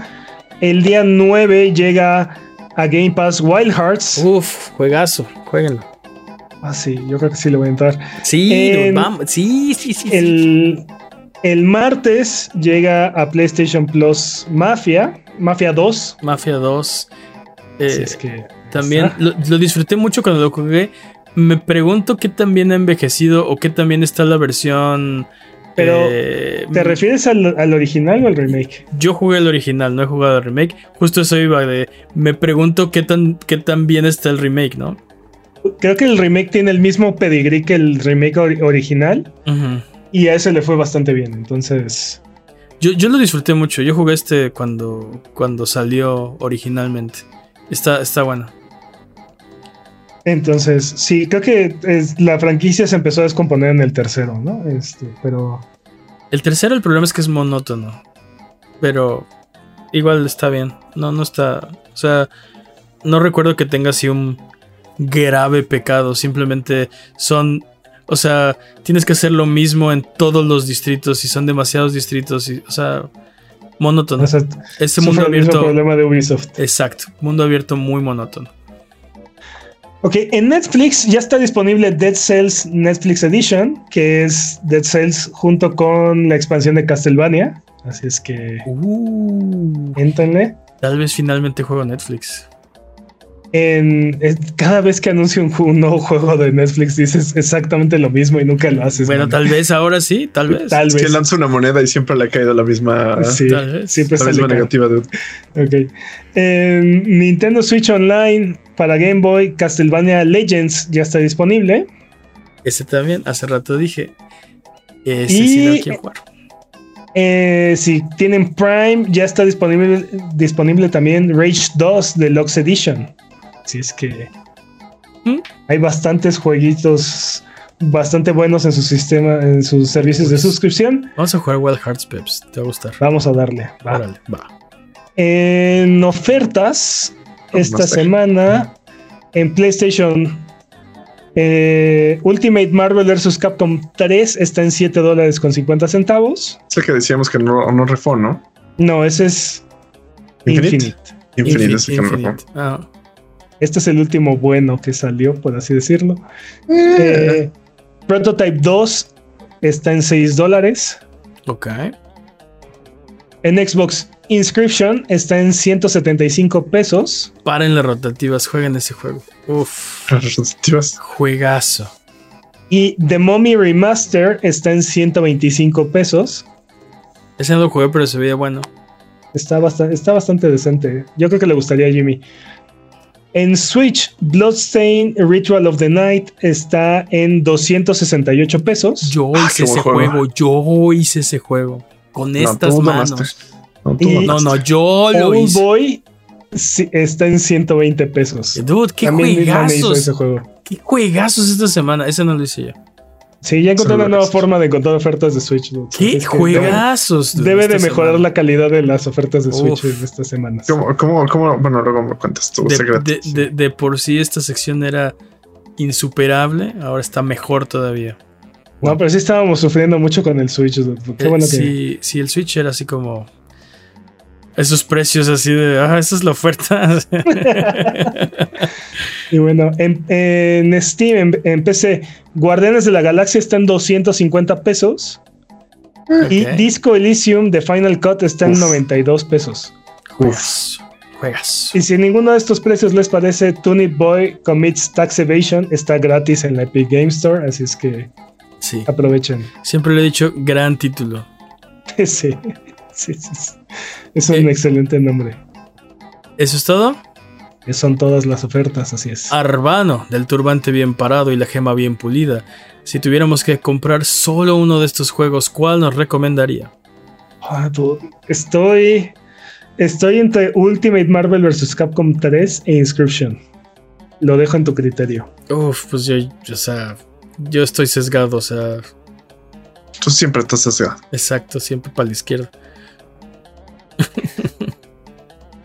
el día 9 llega a Game Pass Wild Hearts.
Uf, juegazo, jueguenlo.
Ah, sí, yo creo que sí le voy a entrar.
Sí, vamos. sí, sí, sí.
El, el martes llega a PlayStation Plus Mafia. Mafia 2.
Mafia 2.
Eh, es que
También lo, lo disfruté mucho cuando lo jugué. Me pregunto qué tan bien ha envejecido o qué tan bien está la versión.
Pero,
eh,
¿Te refieres al, al original o al remake?
Yo jugué el original, no he jugado el remake. Justo eso iba de. Me pregunto qué tan, qué tan bien está el remake, ¿no?
Creo que el remake tiene el mismo pedigrí que el remake ori- original
Ujú.
Y a ese le fue bastante bien. Entonces,
Yo, yo lo disfruté mucho. Yo jugué este cuando, cuando salió originalmente. Está, está bueno.
entonces sí, creo que es- la franquicia se empezó a descomponer en el tercero, ¿no? Este, pero
El tercero, el problema es que es monótono. Pero igual está bien. No, no está. O sea, no recuerdo que tenga así un grave pecado. Simplemente son. O sea, tienes que hacer lo mismo en todos los distritos y son demasiados distritos. Y, o sea, monótono.
o sea,
Ese
sufre
mundo
el
abierto.
problema de Ubisoft.
Exacto. Mundo abierto muy monótono.
Ok, en Netflix ya está disponible Dead Cells Netflix Edition, que es Dead Cells junto con la expansión de Castlevania. Así es que
Uh, tal vez finalmente juego Netflix.
En, cada vez que anuncio un, nuevo juego de Netflix dices exactamente lo mismo y nunca lo haces.
Bueno,
man.
tal vez ahora sí, tal vez.
Tal
Es que lanza una moneda y siempre le ha caído la misma,
Sí,
Tal vez.
siempre
la misma negativa. dude.
Ok. En Nintendo Switch Online para Game Boy Castlevania Legends ya está disponible.
Ese también, hace rato dije. Ese
Y-
sí quiero jugar.
Eh, si tienen Prime, ya está disponible, disponible también Rage 2 Deluxe Edition. Así es que
¿Mm?
hay bastantes jueguitos bastante buenos en su sistema, en sus servicios de
Pues-
suscripción.
Vamos a jugar Wild Hearts, Peps. Te va a gustar.
Vamos a darle. va.
Órale, va.
En ofertas, esta
sé.
semana en PlayStation, eh, Ultimate Marvel vs. Capcom 3 está en 7 dólares con 50 centavos.
Es el que decíamos que no, no refó, ¿no?
No, ese es
Infinite.
Infinite.
Infinite,
Infin-
ese que no refó.
Infinite. Ah,
Este es el último bueno que salió, por así decirlo.
Eh,
Eh, Prototype 2 está en 6 dólares.
ok.
En Xbox, Inscription está en 175 pesos.
Paren las rotativas, jueguen ese juego. Uf,
las rotativas.
juegazo.
Y The Mummy Remaster está en 125 pesos.
Ese no lo jugué, pero se veía bueno.
Está, bastante, está bastante decente. Yo creo que le gustaría a Jimmy. En Switch, Bloodstain Ritual of the Night está en 268 pesos.
Yo
Ah,
hice ese
juego.
juego. yo hice ese juego. Con
No,
estas manos.
No,
No, yo lo
Old
hice.
Boy está en 120 pesos.
Dude, qué
También mi mami hizo ese
juegazos.
juego.
Qué juegazos esta semana. Ese no lo hice yo.
Sí, ya encontré una nueva forma de encontrar ofertas de Switch. dude.
Qué
Es que
juegazos.
Debe,
esta
de mejorar
semana.
la calidad de las ofertas de Switch
Uf.
en estas semanas.
¿Cómo, cómo, cómo? Bueno, luego me cuentas tu
de, de- de- de por sí esta sección era insuperable, ahora está mejor todavía.
No, pero sí estábamos sufriendo mucho con el Switch. dude. Qué
Eh,
que.
si, si el Switch era así como esos precios así de, ah, esa es la oferta. [laughs]
Y bueno, en, en Steam, en, en PC, Guardianes de la Galaxia está en 250 pesos. Y. Disco Elysium de Final Cut está en
Uf.
92 pesos.
Juegas. Juegas.
Y si ninguno de estos precios les parece, Tunic Boy Commits Tax Evasion está gratis en la Epic Game Store, así es que
Sí.
aprovechen.
Siempre le he dicho gran título. [laughs]
sí, [laughs] sí, sí, sí. Es un
Eh.
excelente nombre.
¿Eso es todo?
Son todas las ofertas, así es.
Arbano, del turbante bien parado y la gema bien pulida. Si tuviéramos que comprar solo uno de estos juegos, ¿cuál nos recomendaría?
Ah, Estoy. Estoy entre Ultimate Marvel vs. Capcom 3 e Inscription. Lo dejo en tu criterio.
Uf, pues yo, yo, o sea, yo estoy sesgado, o sea,
Tú siempre estás sesgado.
exacto, siempre para la izquierda.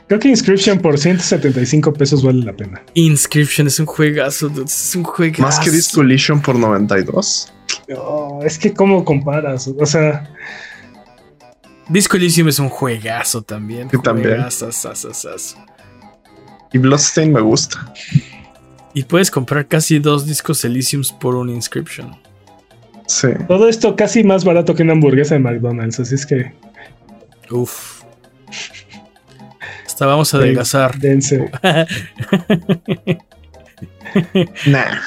Creo que Inscription por 175 pesos vale la pena.
Inscription es un juegazo, dude, es un juegazo.
Más que Disco Elysium por 92.
No, es que cómo comparas. O sea,
Disco Elysium es un juegazo también.
Sí, también.
Juegazazazazazo.
Y Bloodstain me gusta.
Y puedes comprar casi dos discos Elysiums por un Inscription.
Sí.
todo esto casi más barato que una hamburguesa de McDonald's. Así es que
Uf. Hasta vamos a adelgazar.
Dense. [laughs]
Nah.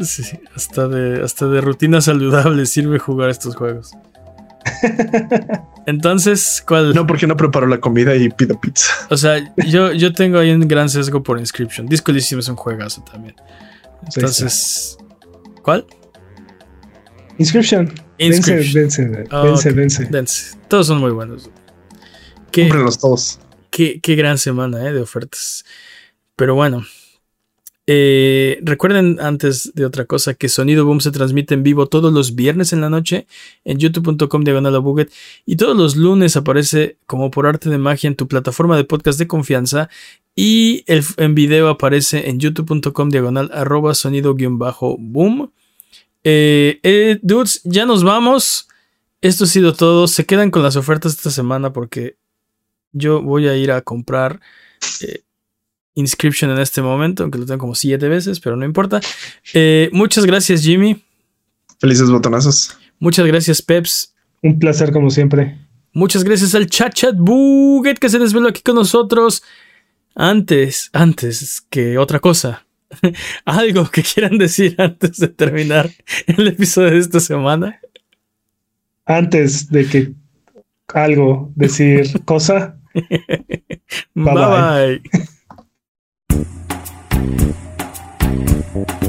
Sí, sí, hasta de, hasta de rutina saludable sirve jugar estos juegos. Entonces, ¿cuál?
No, porque no preparo la comida y pido pizza.
O sea, yo, yo tengo ahí un gran sesgo por Inscription. Disco Elysium es un juegazo también. Entonces, ¿cuál?
Inscription.
Inscription.
Vence, vence,
Ah,
vence.
Dense. Todos son muy buenos. Qué,
Cómprenlos todos.
qué, qué gran semana eh, de ofertas. Pero bueno. Eh, recuerden antes de otra cosa que Sonido Boom se transmite en vivo todos los viernes en la noche en youtube.com diagonal Buget y todos los lunes aparece como por arte de magia en tu plataforma de podcast de confianza y el, en video aparece en youtube.com diagonal arroba sonido guion bajo boom. Eh, eh, dudes, ya nos vamos. Esto ha sido todo. Se quedan con las ofertas esta semana porque yo voy a ir a comprar eh, Inscription en este momento, aunque lo tengo como siete veces, pero no importa. Eh, muchas gracias, Jimmy.
Felices botonazos.
Muchas gracias, Peps.
Un placer como siempre.
Muchas gracias al Chat Chat Buget que se desveló aquí con nosotros. Antes, antes que otra cosa. [laughs] Algo que quieran decir antes de terminar el episodio de esta semana.
Antes de que algo decir cosa,
Bye
Bye,
bye. [laughs]